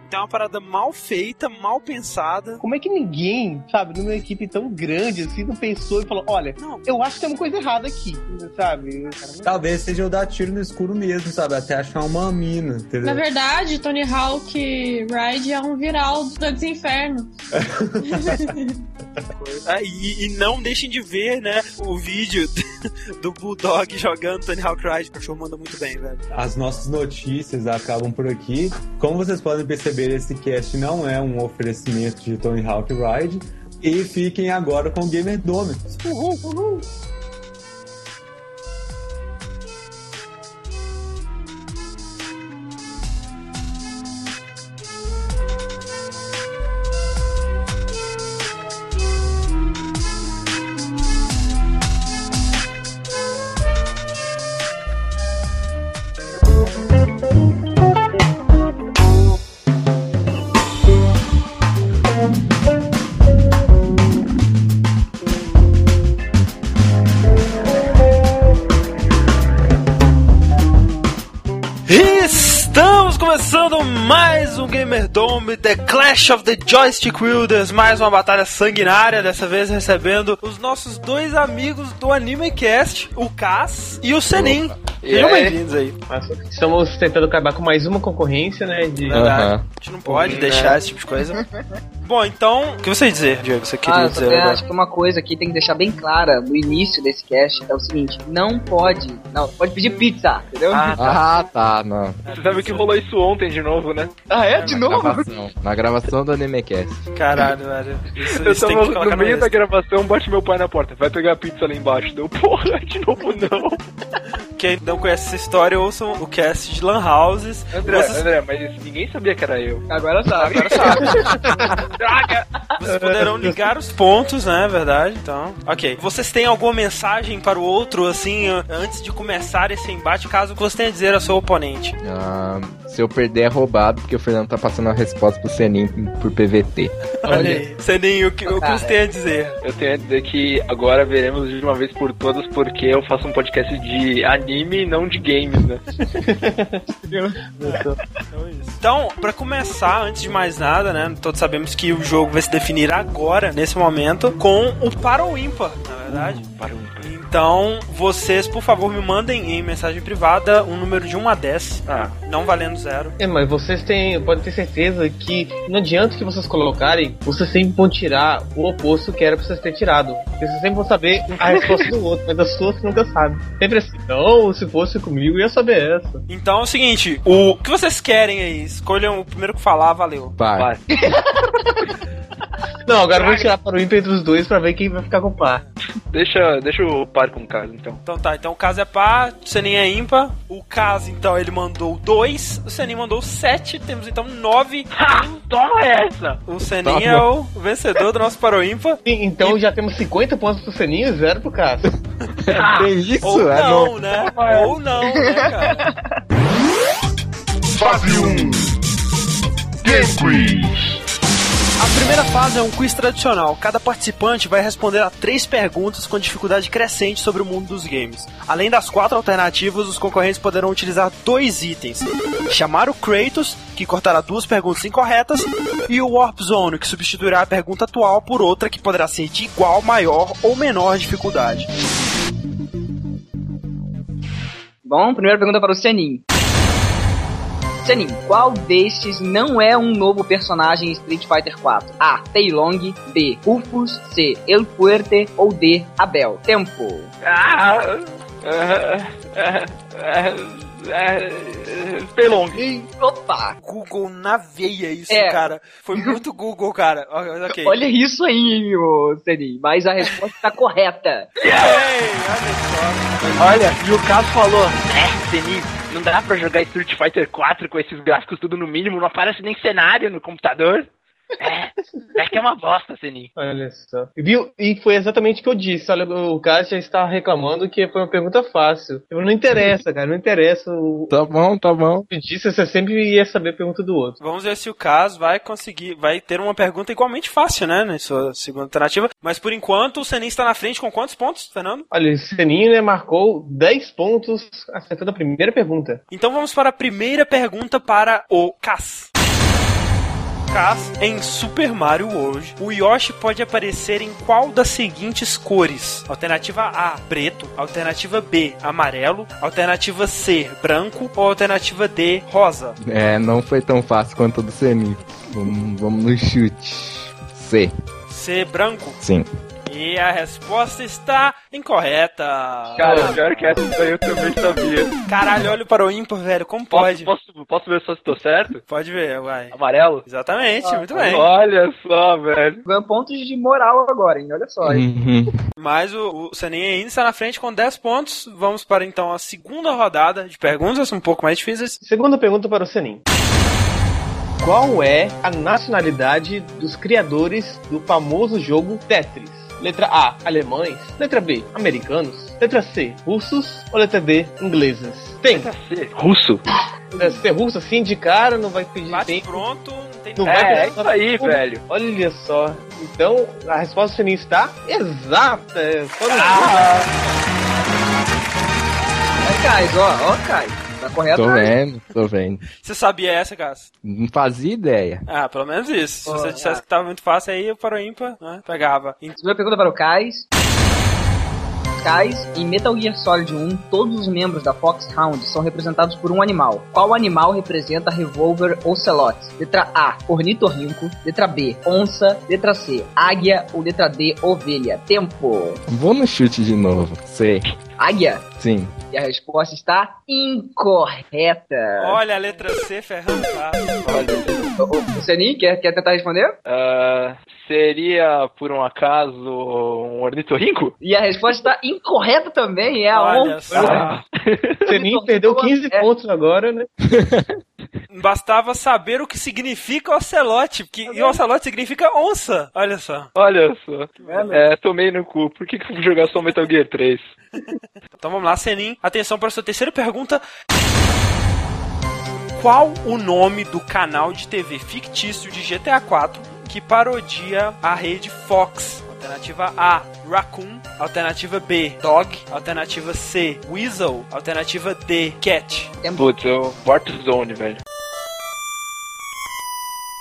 Então é uma parada mal feita, mal pensada. Como é que ninguém, sabe, numa equipe tão grande assim, não pensou e falou: olha, não. eu acho que tem uma coisa errada aqui, sabe? Talvez seja o dar tiro no escuro mesmo, sabe? Até achar uma mina, entendeu? Na verdade, Tony Hawk Ride é um viral do Desinferno. ah, e, e, não deixem de ver, né, o vídeo do Bulldog jogando Tony Hawk Ride. O cachorro manda muito bem, velho. As nossas notícias acabam por aqui. Como vocês podem perceber, esse cast não é um oferecimento de Tony Hawk Ride. E fiquem agora com o Gamer Dome. Uhul, uhul. Um Gamer Dome, The Clash of the Joystick Wielders, mais uma batalha sanguinária, dessa vez recebendo os nossos dois amigos do AnimeCast, o Cass e o Senin. Sejam bem-vindos aí. Estamos tentando acabar com mais uma concorrência, né? De... Uhum. A gente não pode deixar esse tipo de coisa. Bom, então, o que você dizer, Diego? Você queria ah, dizer? Tem, acho que uma coisa que tem que deixar bem clara no início desse cast é o seguinte: não pode, não, pode pedir pizza, entendeu? Ah, tá, ah, tá não. Você sabe que rolou isso ontem de novo, né? Ah, é? De na novo? Gravação, na gravação do AnimeCast. Caralho, velho. Isso, eu isso tava no meio da gravação, bate meu pai na porta. Vai pegar a pizza ali embaixo. Deu, porra, de novo não. Quem não conhece essa história, ouçam o cast de Lan Houses. André, Vocês... André, mas ninguém sabia que era eu. Agora sabe. Agora sabe. Droga! Vocês poderão ligar os pontos, né? Verdade. Então, ok. Vocês têm alguma mensagem para o outro, assim, antes de começar esse embate, caso você tenha a dizer ao seu oponente? Uh, Se eu perder é roubado, porque o Fernando tá passando a resposta pro Senin por PVT. Olha aí. Seninho, o que, o que você tem a dizer? Eu tenho a dizer que agora veremos de uma vez por todas porque eu faço um podcast de anime e não de games, né? Então, pra começar, antes de mais nada, né? Todos sabemos que o jogo vai se definir agora, nesse momento, com o para ou ímpar, na verdade. Para o ímpar. Então, vocês, por favor, me mandem em mensagem privada um número de 1 a 10, Ah, não valendo zero. É, mas vocês têm, podem ter certeza que não adianta que vocês colocarem, vocês sempre vão tirar o oposto que era pra vocês terem tirado. Porque vocês sempre vão saber a resposta do outro, mas das suas você nunca sabe. Sempre assim, não, se fosse comigo eu ia saber essa. Então é o seguinte, o que vocês querem aí? Escolham o primeiro que falar, valeu. Par. vai. Não, agora eu vou tirar para o ímpar entre os dois pra ver quem vai ficar com o par. Deixa, deixa o par com o caso, então. Então tá, então o caso é par, o Senin é ímpar. O caso, então, ele mandou 2, o Senin mandou 7, temos então 9. Ha! Toma essa! O Senin Toma. é o vencedor do nosso Paro ímpar. Sim, Então já temos 50 pontos pro Seninho e zero pro Cássio. Tem isso? Ou É não, no- né? Ou não, né, cara? Fase 1 Game Quiz A primeira fase é um quiz tradicional. Cada participante vai responder a três perguntas com dificuldade crescente sobre o mundo dos games. Além das quatro alternativas, os concorrentes poderão utilizar dois itens: chamar o Kratos, que cortará duas perguntas incorretas, e o Warp Zone, que substituirá a pergunta atual por outra que poderá ser de igual, maior ou menor dificuldade. Bom, primeira pergunta para o Senin. Senin, qual destes não é um novo personagem em Street Fighter 4? A. Tai Long, B. Rufus, C. El Fuerte ou D. Abel? Tempo. Ah, ah, ah, ah, ah, Pelong. Opa! Google na veia isso, É. cara. Foi muito Google, cara. Ok. Olha isso aí, ô Senin. Mas a resposta está correta. Ei, olha só. Olha, e o caso falou, é, Denis, não dá pra jogar Street Fighter 4 com esses gráficos tudo no mínimo, não aparece nem cenário no computador. É, é que é uma bosta, Senin. Olha só. Viu? E foi exatamente o que eu disse. Olha, o Cássio já está reclamando que foi uma pergunta fácil. Não interessa, cara. Não interessa. O Tá bom, tá bom. que eu disse, você sempre ia saber a pergunta do outro. Vamos ver se o caso vai conseguir, vai ter uma pergunta igualmente fácil, né, na sua segunda alternativa. Mas por enquanto o Senin está na frente com quantos pontos, Fernando? Olha, o Seninho né, marcou 10 pontos acertando a primeira pergunta. Então vamos para a primeira pergunta para o Cass. Cass, em Super Mario World, o Yoshi pode aparecer em qual das seguintes cores? Alternativa A, preto. Alternativa B, amarelo. Alternativa C, branco. Ou alternativa D, rosa? É, não foi tão fácil quanto o do Senin. Vamos, vamos no chute. C. C, branco. Sim. E a resposta está incorreta. Cara, pior que essa daí eu também sabia. Caralho, olha para o ímpar, velho. Como Posso, pode? posso, posso ver só se tô certo? Pode ver, vai. Amarelo? Exatamente, muito bem. Olha só, velho. Ganha pontos de moral agora, hein? Olha só. hein? Uhum. Mas o, o Senin ainda está na frente com 10 pontos. Vamos para então a segunda rodada de perguntas, um pouco mais difíceis. Segunda pergunta para o Senin. Qual é a nacionalidade dos criadores do famoso jogo Tetris? Letra A, alemães. Letra B, americanos. Letra C, russos. Ou letra D, ingleses? Tem. Letra C. Russo? Letra C, russo assim de cara, não vai pedir Bate tempo. pronto, não tem Não É, vai é pedir isso aí, tempo. velho. Olha só. Então, a resposta do Senin está exata. É só no Ó, Cais, ó, ó, Cais. Tá correto? Tô aí. vendo, tô vendo. Você sabia essa, Gas? Não fazia ideia. Ah, pelo menos isso. Se Pô, você dissesse ah. que tava muito fácil, aí o ímpar, né? Pegava. Segunda pergunta para o Kais. Em Metal Gear Solid 1, todos os membros da Foxhound são representados por um animal. Qual animal representa Revolver Ocelot? Letra A, ornitorrinco. Letra B, onça. Letra C, águia. Ou letra D, ovelha. Tempo. Vou no chute de novo. C. Águia. Sim. E a resposta está incorreta. Olha a letra C ferrando tá? O, Senin, quer, quer tentar responder? Ah, seria, por um acaso, um ornitorrinco? E a resposta está incorreta também. É a Olha onça. só. Ah, Senin perdeu 15 É. pontos agora, né? Bastava saber o que significa ocelote, porque e ocelote significa onça. Olha só. olha só. É, tomei no cu. Por que, que eu vou jogar só Metal Gear 3? Então vamos lá, Senin. Atenção para a sua terceira pergunta. Qual o nome do canal de TV fictício de GTA 4 que parodia a rede Fox? Alternativa A, Raccoon. Alternativa B, Dog. Alternativa C, Weasel. Alternativa D, Cat. Putz, eu Warzone, velho.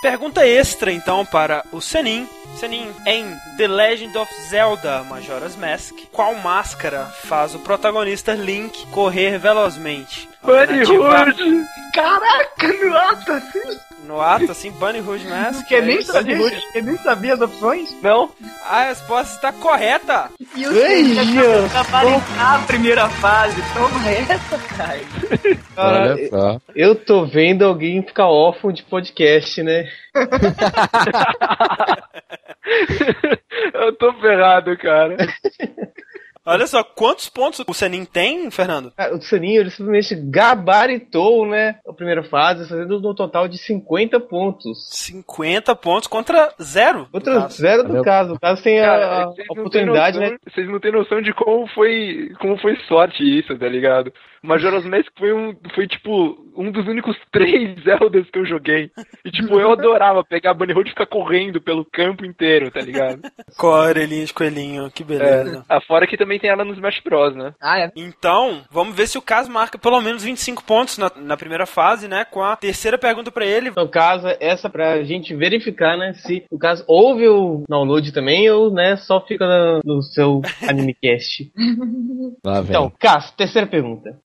Pergunta extra então para o Senin. Senin, em The Legend of Zelda Majora's Mask, qual máscara faz o protagonista Link correr velozmente? Alternativa- Hood! Caraca, no ato assim. No ato, assim, Bunny Hood Mask. Que é nem sabia, nem sabia as opções. Não? A resposta está correta! E o Senna aparentar a primeira fase. Toma essa, cara. Cara, Olha só. eu tô vendo alguém ficar órfão de podcast, né? eu tô ferrado, cara. Olha só, quantos pontos o Senin tem, Fernando? Cara, o Saninho, ele simplesmente gabaritou, né? A primeira fase, fazendo um total de 50 pontos. 50 pontos contra zero. no Outra caso. zero do Valeu. caso. O caso tem a, Cara, a oportunidade, noção- né? Vocês não têm noção de como foi, como foi sorte isso, tá ligado? Majora's Mask foi um, foi tipo um dos únicos três Zeldas que eu joguei. E tipo, eu adorava pegar a Bunny Hood e ficar correndo pelo campo inteiro, tá ligado? Com a orelhinha de coelhinho, que beleza. É. Afora que também tem ela no Smash Bros, né? Ah, é. Então, vamos ver se o caso marca pelo menos 25 pontos na, na primeira fase, né? Com a terceira pergunta pra ele. No caso, essa pra gente verificar, né? Se, no caso, houve o download também ou, né, só fica no, no seu AnimeCast. Lá vem. Então, Cássio, terceira pergunta.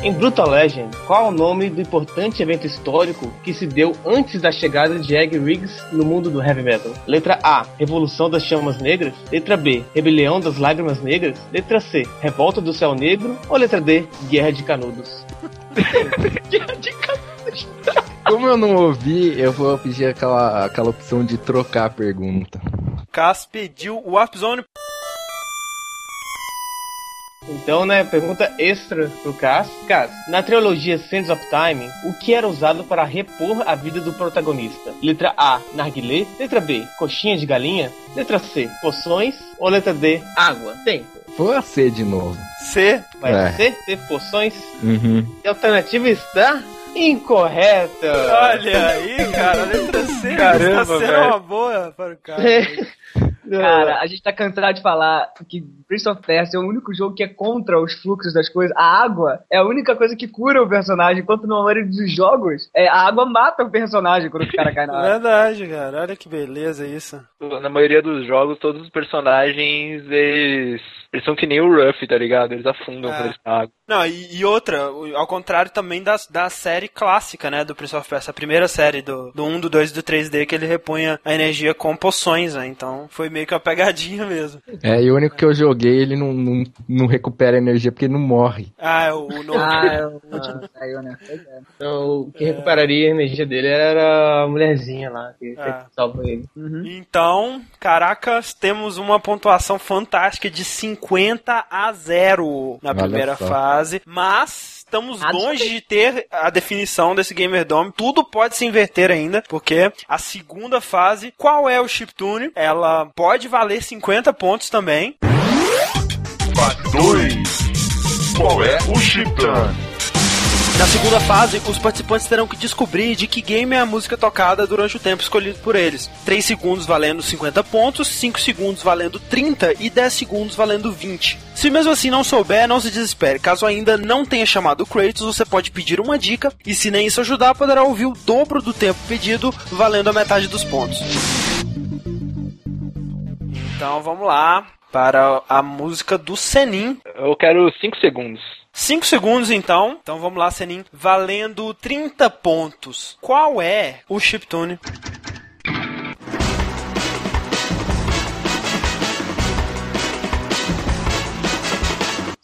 Em Brutal Legend, qual é o nome do importante evento histórico que se deu antes da chegada de Egg Riggs no mundo do heavy metal? Letra A, Revolução das Chamas Negras. Letra B, Rebelião das Lágrimas Negras. Letra C, Revolta do Céu Negro. Ou letra D, Guerra de Canudos? Como eu não ouvi, eu vou pedir aquela, aquela opção de trocar a pergunta. Cass pediu o Warp Zone. Então, né, pergunta extra pro Cass. Cass, na trilogia Sands of Time, o que era usado para repor a vida do protagonista? Letra A, narguilé. Letra B, coxinha de galinha. Letra C, poções. Ou letra D, água? Tempo. Foi a C de novo. C. Vai É. ser C, poções. Uhum. E a alternativa está incorreta. Olha aí, cara, a letra C Caramba, está sendo velho. uma boa para o cara. Cara, a gente tá cansado de falar que Prince of Persia é o único jogo que é contra os fluxos das coisas. A água é a única coisa que cura o personagem, enquanto na maioria dos jogos, é, a água mata o personagem quando o cara cai na água. Verdade, cara. Olha que beleza isso. Na maioria dos jogos, todos os personagens, eles, eles são que nem o Ruff, tá ligado? Eles afundam É. quando eles água. Não, e, e outra, ao contrário também da, da série clássica, né, do Prince of Persia, a primeira série do, do 1, do 2 e do 3D, que ele repunha a energia com poções, né, então foi meio que uma pegadinha mesmo. É, e o único que eu joguei, ele não, não, não recupera energia porque ele não morre. Ah, é o, o novo. Ah, é o- saiu, né? É. Então, o que recuperaria a energia dele era a mulherzinha lá, que sempre salva ele. Então, caracas, temos uma pontuação fantástica de 50 a 0 na Olha primeira só. fase, mas estamos Ah, longe de ter a definição desse Gamer Dome. Tudo pode se inverter ainda, porque a segunda fase, qual é o chiptune? Ela pode valer 50 pontos também. Fase 2. Qual é o Chiptan? Na segunda fase, os participantes terão que descobrir de que game é a música tocada durante o tempo escolhido por eles. 3 segundos valendo 50 pontos, 5 segundos valendo 30 e 10 segundos valendo 20. Se mesmo assim não souber, não se desespere. Caso ainda não tenha chamado o Kratos, você pode pedir uma dica e se nem isso ajudar, poderá ouvir o dobro do tempo pedido, valendo a metade dos pontos. Então vamos lá para a música do Senin. Eu quero 5 segundos. 5 segundos então. Então vamos lá, Senin. Valendo 30 pontos. Qual é o chiptune?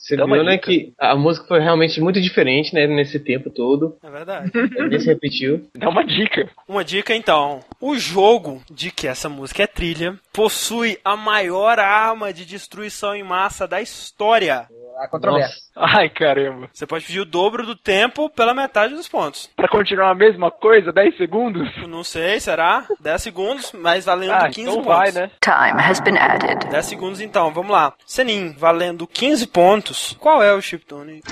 Você Dá viu, né, que a música foi realmente muito diferente, né, nesse tempo todo. É verdade. Ele se repetiu. Dá uma dica. Uma dica então. O jogo de que essa música é trilha possui a maior arma de destruição em massa da história. A controvérsia. Ai, caramba. Você pode pedir o dobro do tempo pela metade dos pontos. Pra continuar a mesma coisa, 10 segundos? Não sei, será? 10 segundos, mas valendo Ah, 15 então pontos. vai, né? Time has been added. 10 segundos então, vamos lá. Senin, valendo 15 pontos. Qual é o chiptune?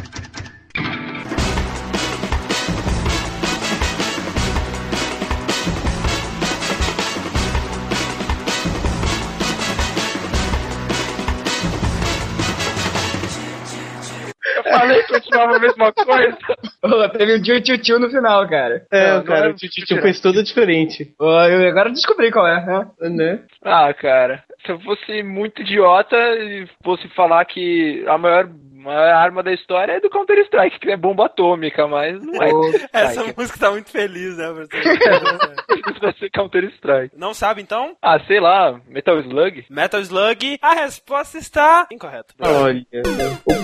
Continuava a mesma coisa. Pô, teve um tio tio tio no final, cara. É, Não, cara, não é o Tio fez tudo diferente. Pô, eu agora descobri qual é, né? Né? Ah, cara, se eu fosse muito idiota e fosse falar que a maior, maior arma da história é do Counter-Strike, que é bomba atômica, mas não é. Essa música tá muito feliz, né? vai ser Counter-Strike. Não sabe, então? Ah, sei lá, Metal Slug? Metal Slug, a resposta está incorreta. Olha.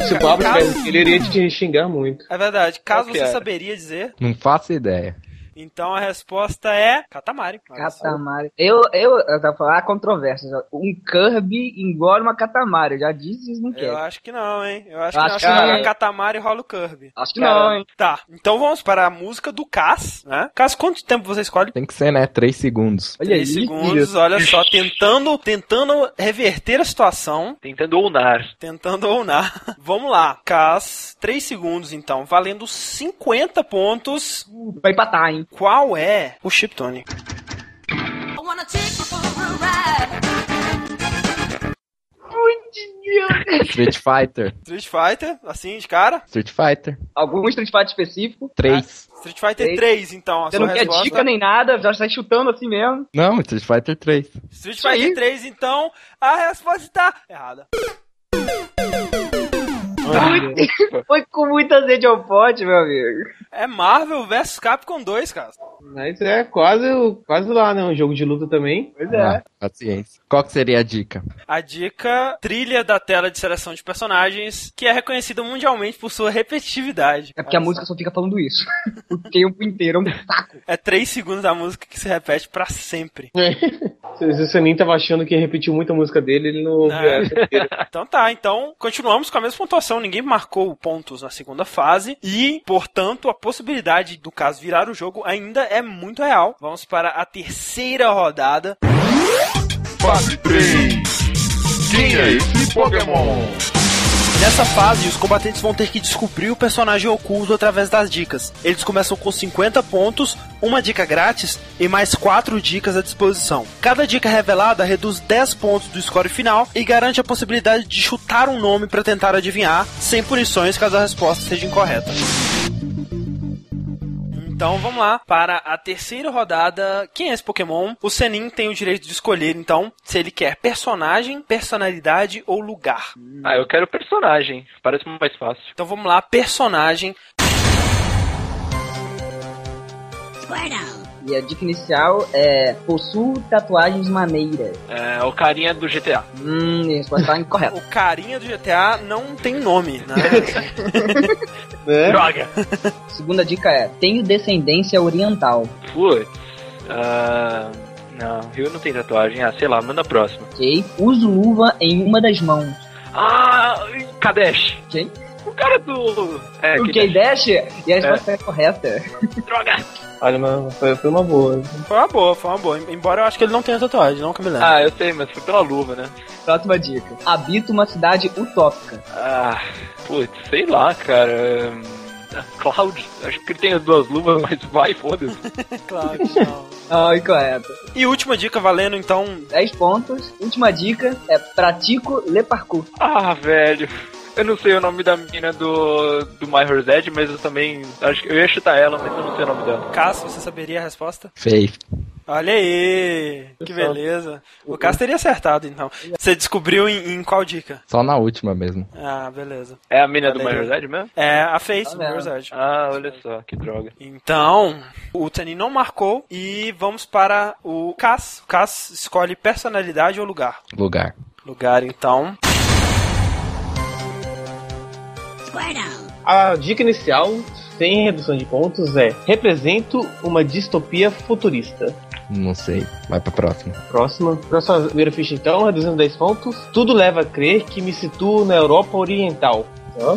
Se o Pablo tivesse, ele iria te xingar muito. É verdade. Caso você era? saberia dizer, Não faço ideia. Então a resposta é só. Katamari. Eu, eu, eu tava falando, há controvérsias. Um Kirby engole uma Katamari. Eu já disse isso, não Eu acho que não, hein? Eu acho, Acho que Acho que não. a Katamari rola o Kirby. Acho que Cara, não, hein? Tá, então vamos para a música do Cass, né? Cass, quanto tempo você escolhe? Tem que ser, né? Três segundos. Olha Três aí. segundos, olha só, tentando, tentando reverter a situação, Tentando onar. tentando ou não. Vamos lá, Cass, três segundos então, valendo 50 pontos. Vai empatar, hein? Qual é o Chiptune? Street Fighter. Street Fighter, assim, de cara? Street Fighter. Algum Street Fighter específico. Três. Street Fighter Três. 3, então, a Você não quer resposta. dica nem nada, já sai chutando assim mesmo. Não, Street Fighter 3. Street Isso aí. Fighter 3, então, a resposta está errada. Foi com muita sede ao pote, meu amigo. É Marvel vs Capcom 2, cara. Mas é quase, quase lá, né? Um jogo de luta também. Pois Ah, paciência. Qual que seria a dica? A dica, trilha da tela de seleção de personagens, que é reconhecida mundialmente por sua repetitividade. É porque a música só fica falando isso. o tempo inteiro é um saco. É 3 segundos da música que se repete pra sempre. Se o Senin tava achando que repetiu muito a música dele, ele não ouviu É. essa. Então tá, então continuamos com a mesma pontuação. Ninguém marcou pontos na segunda fase e, portanto, a possibilidade do caso virar o jogo ainda é muito real. Vamos para a terceira rodada. Fase 3. Quem é esse Pokémon? Nessa fase, os combatentes vão ter que descobrir o personagem oculto através das dicas. Eles começam com 50 pontos, uma dica grátis e mais 4 dicas à disposição. Cada dica revelada reduz 10 pontos do score final e garante a possibilidade de chutar um nome para tentar adivinhar, sem punições caso a resposta seja incorreta. Então vamos lá para a terceira rodada. Quem é esse Pokémon? O Senin tem o direito de escolher, então, se ele quer personagem, personalidade ou lugar. Ah, eu quero personagem. Parece mais fácil. Então vamos lá, personagem. E a dica inicial é: possuo tatuagens maneiras. É o carinha do GTA. Hum, a resposta tá incorreta. O carinha do GTA não tem nome, né? Né? Droga! Segunda dica é: tenho descendência oriental. Putz. Ah, não, eu não tenho tatuagem. Ah, sei lá, manda a próxima. Ok? Uso luva em uma das mãos. Ah, Kadesh. Quem? Cara do. É, o Kadesh. K-Dash? E a resposta é, correta. Droga! Olha, mas foi, foi uma boa. foi uma boa, foi uma boa. Embora eu acho que ele não tenha tatuagem, não que eu me lembro. Ah, eu sei, mas foi pela luva, né? Próxima dica: habito uma cidade utópica. Ah, putz, sei lá, cara. Ah, Cloud, acho que ele tem as duas luvas, mas vai, foda-se. claro que não. Ah, incorreto. E última dica valendo, então. 10 pontos. Última dica é pratico le parkour. Ah, velho. Eu não sei o nome da menina do, do My Horse Edge, mas eu também. Acho que eu ia chutar ela, mas eu não sei o nome dela. Cássio, você saberia a resposta? Faith. Olha aí, que beleza. O Cássio teria acertado, então. Você descobriu em, em qual dica? Só na última mesmo. Ah, beleza. É a menina do. Horse Edge mesmo? É a Face, Tá do vendo. Mirror's Ah, olha só, que droga. Então, o Tani não marcou e vamos para o Cass. O Cass escolhe personalidade ou lugar. Lugar. Lugar, então. A dica inicial, sem redução de pontos, é: represento uma distopia futurista. Não sei. Vai pra próxima. Próxima. Próxima primeira ficha, então, reduzindo 10 pontos. Tudo leva a crer que me situo na Europa Oriental.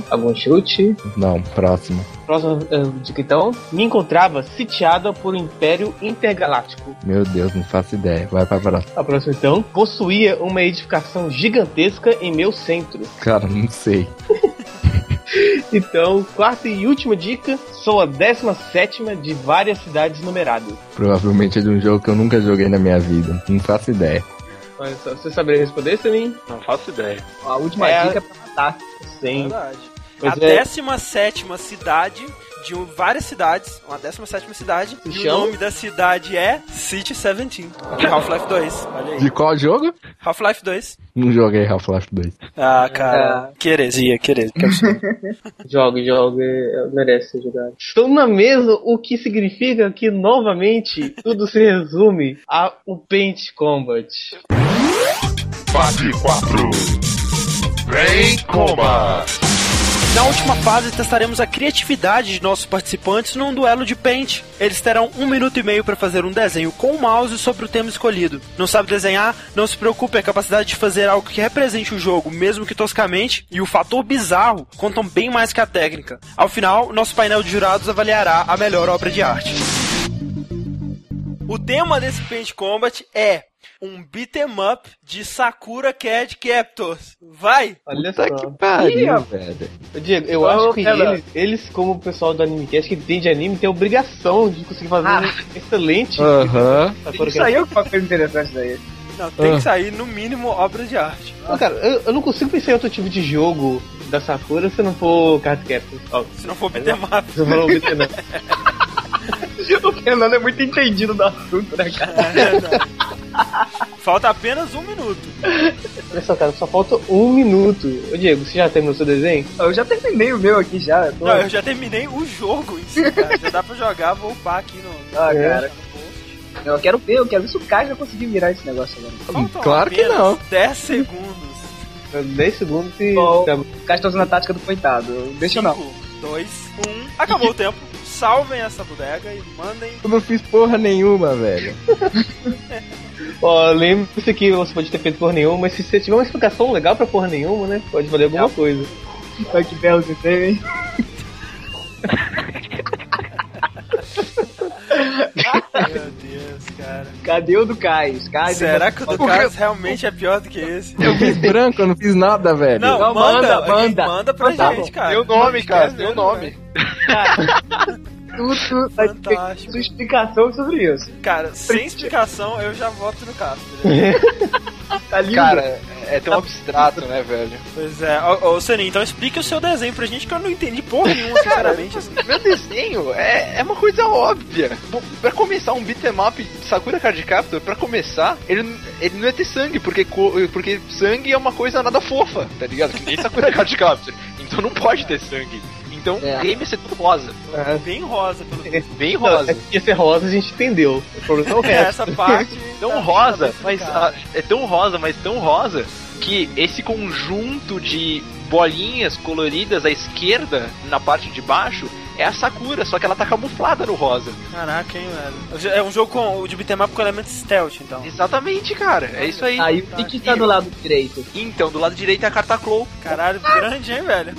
Algum chute? Não, próximo. Próxima eh, dica, então. Me encontrava sitiada por um império intergaláctico. Meu Deus, não faço ideia. Vai pra próxima. A próxima, então. Possuía uma edificação gigantesca em meu centro. Cara, não sei. Então, quarta e última dica. Sou a 17 de várias cidades numeradas. Provavelmente é de um jogo que eu nunca joguei na minha vida. Não faço ideia. Olha só, Você saberia responder, Senin? Não faço ideia. A última É. dica é pra matar. Sim. Verdade. a é. 17 cidade de um- várias cidades, uma 17 cidade, Se e o nome da cidade é City 17, de Half-Life 2. Olha aí. De qual jogo? Half-Life 2. Não joguei Half-Life 2. Ah, cara, que heresia, que heresia. joga, é, merece ser jogado. Estão na mesa, o que significa que, novamente, tudo se resume a o Paint Combat. Fase 4. Vem Combat. Na última fase, testaremos a criatividade de nossos participantes num duelo de Paint. Eles terão um minuto e meio para fazer um desenho com o mouse sobre o tema escolhido. Não sabe desenhar? Não se preocupe, a capacidade de fazer algo que represente o jogo, mesmo que toscamente, e o fator bizarro contam bem mais que a técnica. Ao final, nosso painel de jurados avaliará a melhor obra de arte. O tema desse Paint Combat é um beat'em up de Sakura Cat Captors. Vai! Olha só. que pariu, Ih, velho. Diego, eu Ô, acho que eles, eles, como o pessoal do Animecast que entende anime, tem a obrigação de conseguir fazer Ah. um excelente. Aham. Sakura Isso aí é uma coisa interessante daí. Não, tem Ah. que sair no mínimo obras de arte. Não, cara, eu, eu não consigo pensar em outro tipo de jogo da Sakura se não for Card Captor. Ó, Se não for beat'em up. você falou muito, né? O Fernando é muito entendido do assunto, né, cara? É verdade. Falta apenas um minuto. Olha só, cara, só falta um minuto. Ô Diego, você já terminou seu desenho? Eu já terminei o meu aqui já. eu tô- Não, eu já terminei o jogo em si, cara. Já dá pra jogar, vou upar aqui no. Ah, É. cara. Eu quero ver, eu quero ver se o Kai vai conseguir virar esse negócio agora. Faltam Claro que não. 10 segundos. 10 segundos e. Bom. acabou. O Kai tá usando a tática do coitado. Deixa eu não. 2, 1. Acabou o tempo. Salvem essa bodega e mandem. Eu não fiz porra nenhuma, velho. Ó, lembre-se que você pode ter feito porra nenhuma, mas se você tiver uma explicação legal pra porra nenhuma, né? Pode valer alguma coisa. Ai, que belo desenho, hein? Meu Deus, cara. Cadê o do Kai Será que o do Carlos realmente é pior do que esse? Eu fiz branco, eu não fiz nada, velho. Não, Não, manda, manda, manda, manda. pra Tá gente, bom. cara. Meu nome, cara, meu nome. Tudo vai ter Fantástico. explicação sobre isso. Cara, sem explicação, eu já voto no Castro. Tá lindo. Cara, é tão abstrato, né, velho? Pois é. Ô, ô Senin, então explique o seu desenho pra gente que eu não entendi porra nenhuma, sinceramente. assim. Meu desenho é, é uma coisa óbvia. Pra começar um beat'em up Sakura Card Captor, pra começar, ele, ele não ia ter sangue, porque, porque sangue é uma coisa nada fofa, tá ligado? Que nem Sakura Card Captor. Então não pode ter sangue. Então É. o game ia ser tudo rosa. Bem rosa, pelo menos. Bem Não, é rosa. que ia ser rosa, a gente entendeu. O problema é o É, resto. essa parte. Tão tá- rosa, mas explicado. ah, é tão rosa, mas tão rosa que esse conjunto de bolinhas coloridas à esquerda na parte de baixo é a Sakura, só que ela tá camuflada no rosa. Caraca, hein, velho. É um jogo com, de beat'em up com elementos stealth, então. Exatamente, cara. É isso aí. Aí o que que tá do lado direito? Então, do lado direito é a carta Claw. Caralho, grande, hein, velho?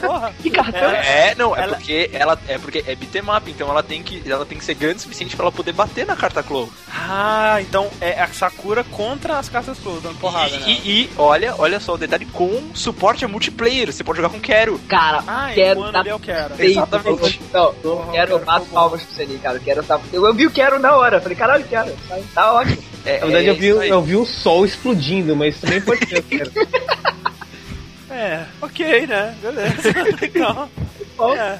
Porra. Que cartão? É, É, não, é Ela- porque ela é porque é beat'em up, então ela tem que ela tem que ser grande o suficiente pra ela poder bater na carta Claw. Ah, então é a Sakura contra as cartas Close, dando porrada, e, né? e, e, olha, olha só o detalhe com suporte a multiplayer. Você pode jogar com Quero. Cara, Ah, quero tá eu quero. feito. Exatamente. Não, quero, eu eu bato quero palmas pro Senin, cara. Quero tá... eu, eu vi o quero na hora. Falei, caralho, quero. Tá, tá ótimo. É, Na verdade, é eu, vi, isso eu vi o sol explodindo, mas também pode ser. É, ok, né? Beleza. então, é.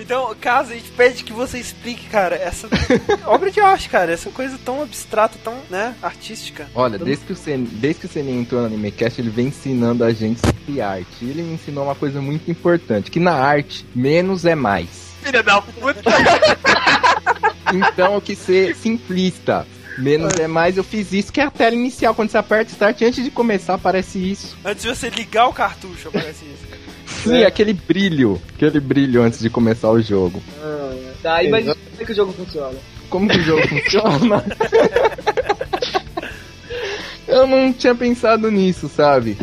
Então, caso a gente pede que você explique, cara, essa obra de arte, cara, essa coisa tão abstrata, tão, né, artística. Olha, desde que o Sen, desde que o Senin entrou no Animecast, ele vem ensinando a gente sobre arte. E ele me ensinou uma coisa muito importante, que na arte, menos é mais. Filha da puta. Então eu quis ser simplista. Menos é mais, eu fiz isso, que é a tela inicial. Quando você aperta Start, antes de começar, aparece isso. Antes de você ligar o cartucho, aparece isso. Sim, aquele brilho. Aquele brilho antes de começar o jogo. Tá, aí, mas como é que o jogo funciona? Como que o jogo funciona? eu não tinha pensado nisso, sabe?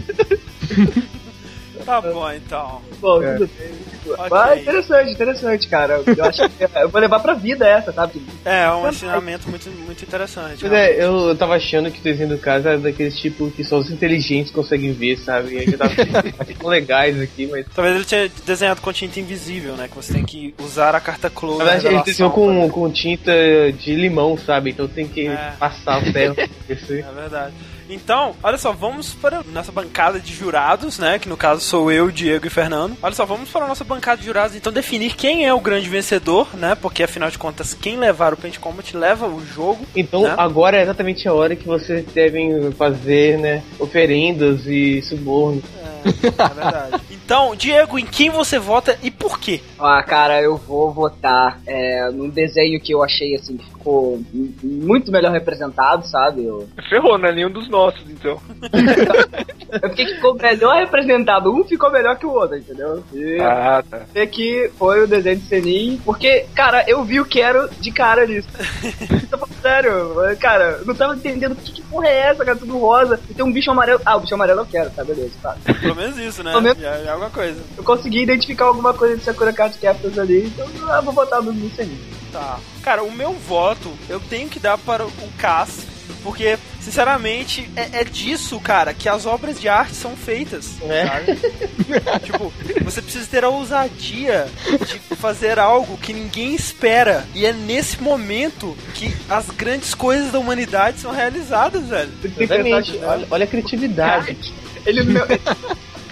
Tá bom, então. Bom, É. tudo bem. Ok. Mas interessante, interessante, cara. Eu acho que eu vou levar pra vida essa, sabe? É, é um ensinamento muito, muito interessante. Mas é, eu tava achando que o desenho do caso era daqueles tipo que só os inteligentes conseguem ver, sabe? E aí eu tava legais aqui, mas. Talvez ele tenha desenhado com tinta invisível, né? Que você tem que usar a carta close. Na verdade, ele desenhou com, pra- com tinta de limão, sabe? Então tem que É. passar o ferro. É verdade. Então, olha só, vamos para nossa bancada de jurados, né? Que no caso sou eu, Diego e Fernando. Olha só, vamos para a nossa bancada de jurados, então definir quem é o grande vencedor, né? Porque afinal de contas, quem levar o Paint Combat leva o jogo. Então né? agora é exatamente a hora que vocês devem fazer, né, oferendas e subornos. É, é verdade. Então, Diego, em quem você vota e por quê? Ah, cara, eu vou votar é, num desenho que eu achei assim, m- muito melhor representado, sabe? Eu, Ferrou, não é nenhum dos nossos, então. é porque ficou melhor representado, um ficou melhor que o outro, entendeu? E Ah, tá. é que foi o desenho de Senin, porque, cara, eu vi o Quero de cara nisso. Tô falando sério, cara, eu não tava entendendo que, que porra é essa, cara, tudo rosa. E tem um bicho amarelo. Ah, o bicho amarelo eu quero, tá, beleza, tá. Pelo menos isso, né? Pelo menos- Já, já é alguma coisa. Eu consegui identificar alguma coisa de Sakura Card Captors ali, então eu vou botar no, no Senin. Tá. Cara, o meu voto eu tenho que dar para o Cass, porque, sinceramente, é, é disso, cara, que as obras de arte são feitas. É. Sabe? tipo, você precisa ter a ousadia de fazer algo que ninguém espera. E é nesse momento que as grandes coisas da humanidade são realizadas, velho. Exatamente. que- Olha, olha a criatividade. Ele não.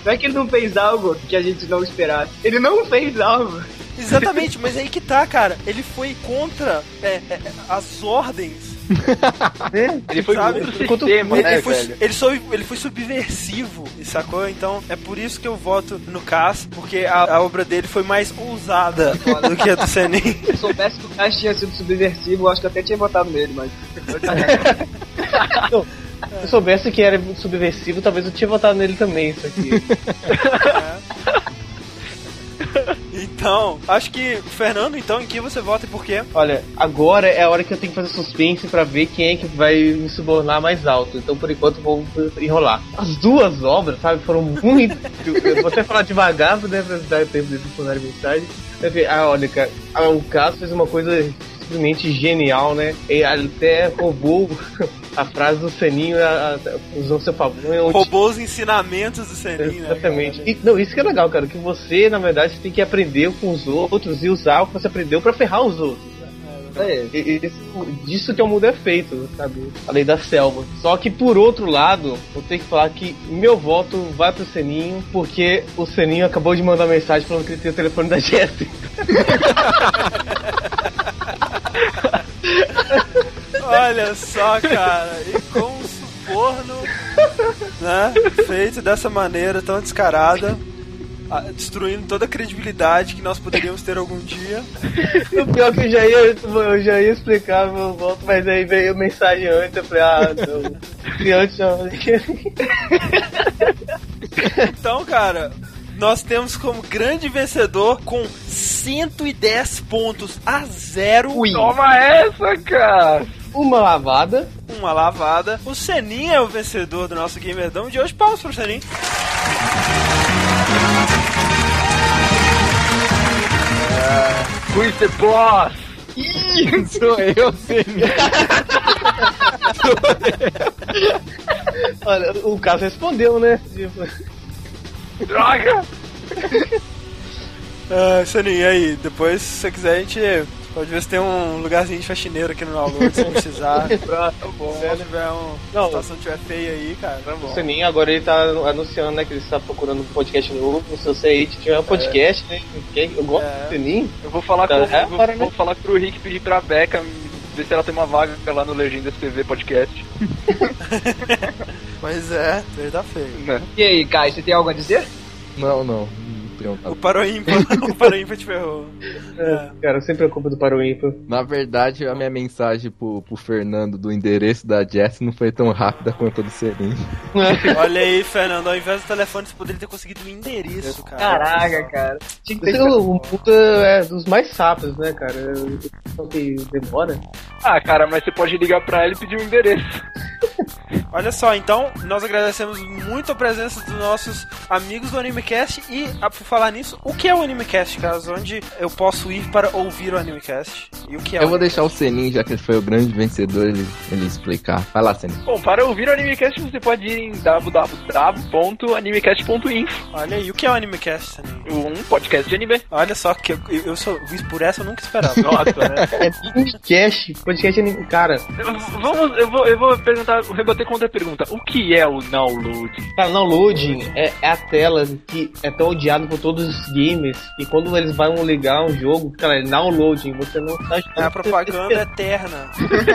Não é que ele não fez algo que a gente não esperasse. Ele não fez algo. Exatamente, mas aí que tá, cara. Ele foi contra é, é, as ordens Ele foi Sabe? contra o sistema, Ele, né, ele foi, velho? ele, foi, ele foi subversivo, sacou? Então é por isso que eu voto no Cass, porque a, a obra dele foi mais ousada do que a do Senin. Se eu soubesse que o Cash tinha sido subversivo, eu acho que eu até tinha votado nele, mas. Se eu soubesse que era subversivo, talvez eu tinha votado nele também, isso aqui. Então, acho que, Fernando, então, em que você vota e por quê? Olha, agora é a hora que eu tenho que fazer suspense pra ver quem é que vai me subornar mais alto. Então, por enquanto, vou enrolar. As duas obras, sabe, foram muito. até falar devagar, né, pra dar tempo de funcionar a mensagem. Ah, olha, cara, ah, o Caso fez uma coisa simplesmente genial, né? Ele até roubou a frase do Seninho, a, a, usou seu favor. onde- Roubou os ensinamentos do Senin, né? Exatamente. E, não, isso que é legal, cara, que você, na verdade, tem que aprender com os outros e usar o que você aprendeu pra ferrar os outros. É, E- e- isso- disso que o mundo é feito, sabe? A lei da selva. Só que por outro lado, eu tenho que falar que meu voto vai pro Seninho, porque o Seninho acabou de mandar mensagem falando que ele tem o telefone da Jessie. Olha só, cara, e com um suborno, né, feito dessa maneira tão descarada, destruindo toda a credibilidade que nós poderíamos ter algum dia. O pior que eu já ia, eu já ia explicar meu voto, mas aí veio a mensagem antes, eu falei, ah, não. E antes já. Então, cara, nós temos como grande vencedor com 110 pontos a zero, Toma essa, cara! Uma lavada. uma lavada. O Senin é o vencedor do nosso Gamerdão de hoje. Palmas pro Senin. Who is the boss? Sou eu, Senin. Olha, o caso respondeu, né? Tipo, Droga! Ah, Senin, aí? Depois, se você quiser, a gente pode ver se tem um lugarzinho de faxineiro aqui no download, se precisar. pra- Tá bom, Sério? se tiver um, Não. situação tiver feia aí, cara, tá O bom. Seninho agora ele tá anunciando, né, que ele está procurando um podcast novo. Se você aí tiver um podcast, né? quem- Eu gosto É. do Seninho. Eu vou falar, Tá, com, é, vou, para, né? vou falar pro Rick pedir pra Beca ver se ela tem uma vaga lá no Legendas TV Podcast. Mas é, ele tá feio. Né? E aí, Kai, você tem algo a dizer? Não, não. Tenho O Paroímpa, o Paroímpa te ferrou. É. Cara, sempre é culpa do Paroímpa. Na verdade, a minha mensagem pro, pro Fernando do endereço da Jess não foi tão rápida quanto a do Serin. Olha aí, Fernando, ao invés do telefone, você poderia ter conseguido o endereço, cara. Caraca, cara. Tinha que ter. O puta é dos mais rápidos, né, cara? Só que demora. Ah, cara, mas você pode ligar pra ela e pedir o endereço. Olha só, então, nós agradecemos muito a presença dos nossos amigos do AnimeCast e, a, por falar nisso, o que é o AnimeCast, caso onde eu posso ir para ouvir o AnimeCast? E o que é Eu o vou deixar o Senin, já que ele foi o grande vencedor, ele, ele explicar. Vai lá, Senin. Bom, para ouvir o Animecast você pode ir em www.animecast.info, Olha aí, o que é o AnimeCast, Saninho? um podcast de anime. Olha só, que eu, eu sou visto por essa, eu nunca esperava. Nossa, né? É podcast, podcast é. Cara, Vamos, eu vou, eu vou perguntar, rebater contra outra pergunta. O que é o downloading? Cara, downloading é, é a tela que é tão odiada por todos os gamers e quando eles vão ligar um jogo, cara, é downloading, você não tá É a propaganda eterna.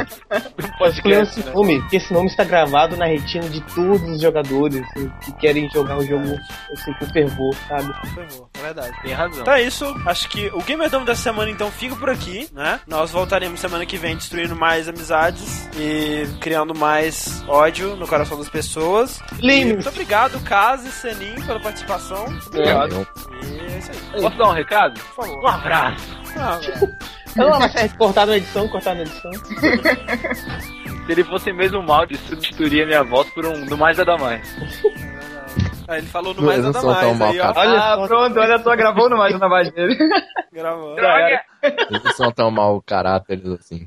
Pode escolher esse nome, porque esse nome está gravado na retina de todos os jogadores assim, que querem jogar o jogo assim, com fervor, sabe? Fervor, é verdade. Tem razão. Então é isso. Acho que o Gamerdome dessa semana então fica por aqui, né? Nós voltaremos semana que vem destruindo mais amizades e criando mais ódio no coração das pessoas. Limes. muito obrigado, Caso e Senin, pela participação. Obrigado. E é isso aí. Posso dar um recado? Por favor. Um abraço. Ah, velho. Não, vai ser cortado na edição, cortado na edição. Se ele fosse mesmo mal, ele substituiria minha voz por um do mais nada mais. Ah, ele falou no mais não nada mais. aí, ó. Olha ah, pronto, olha só, gravou no mais na voz dele. Gravou. Droga! Eles não são tão mau caráteres assim.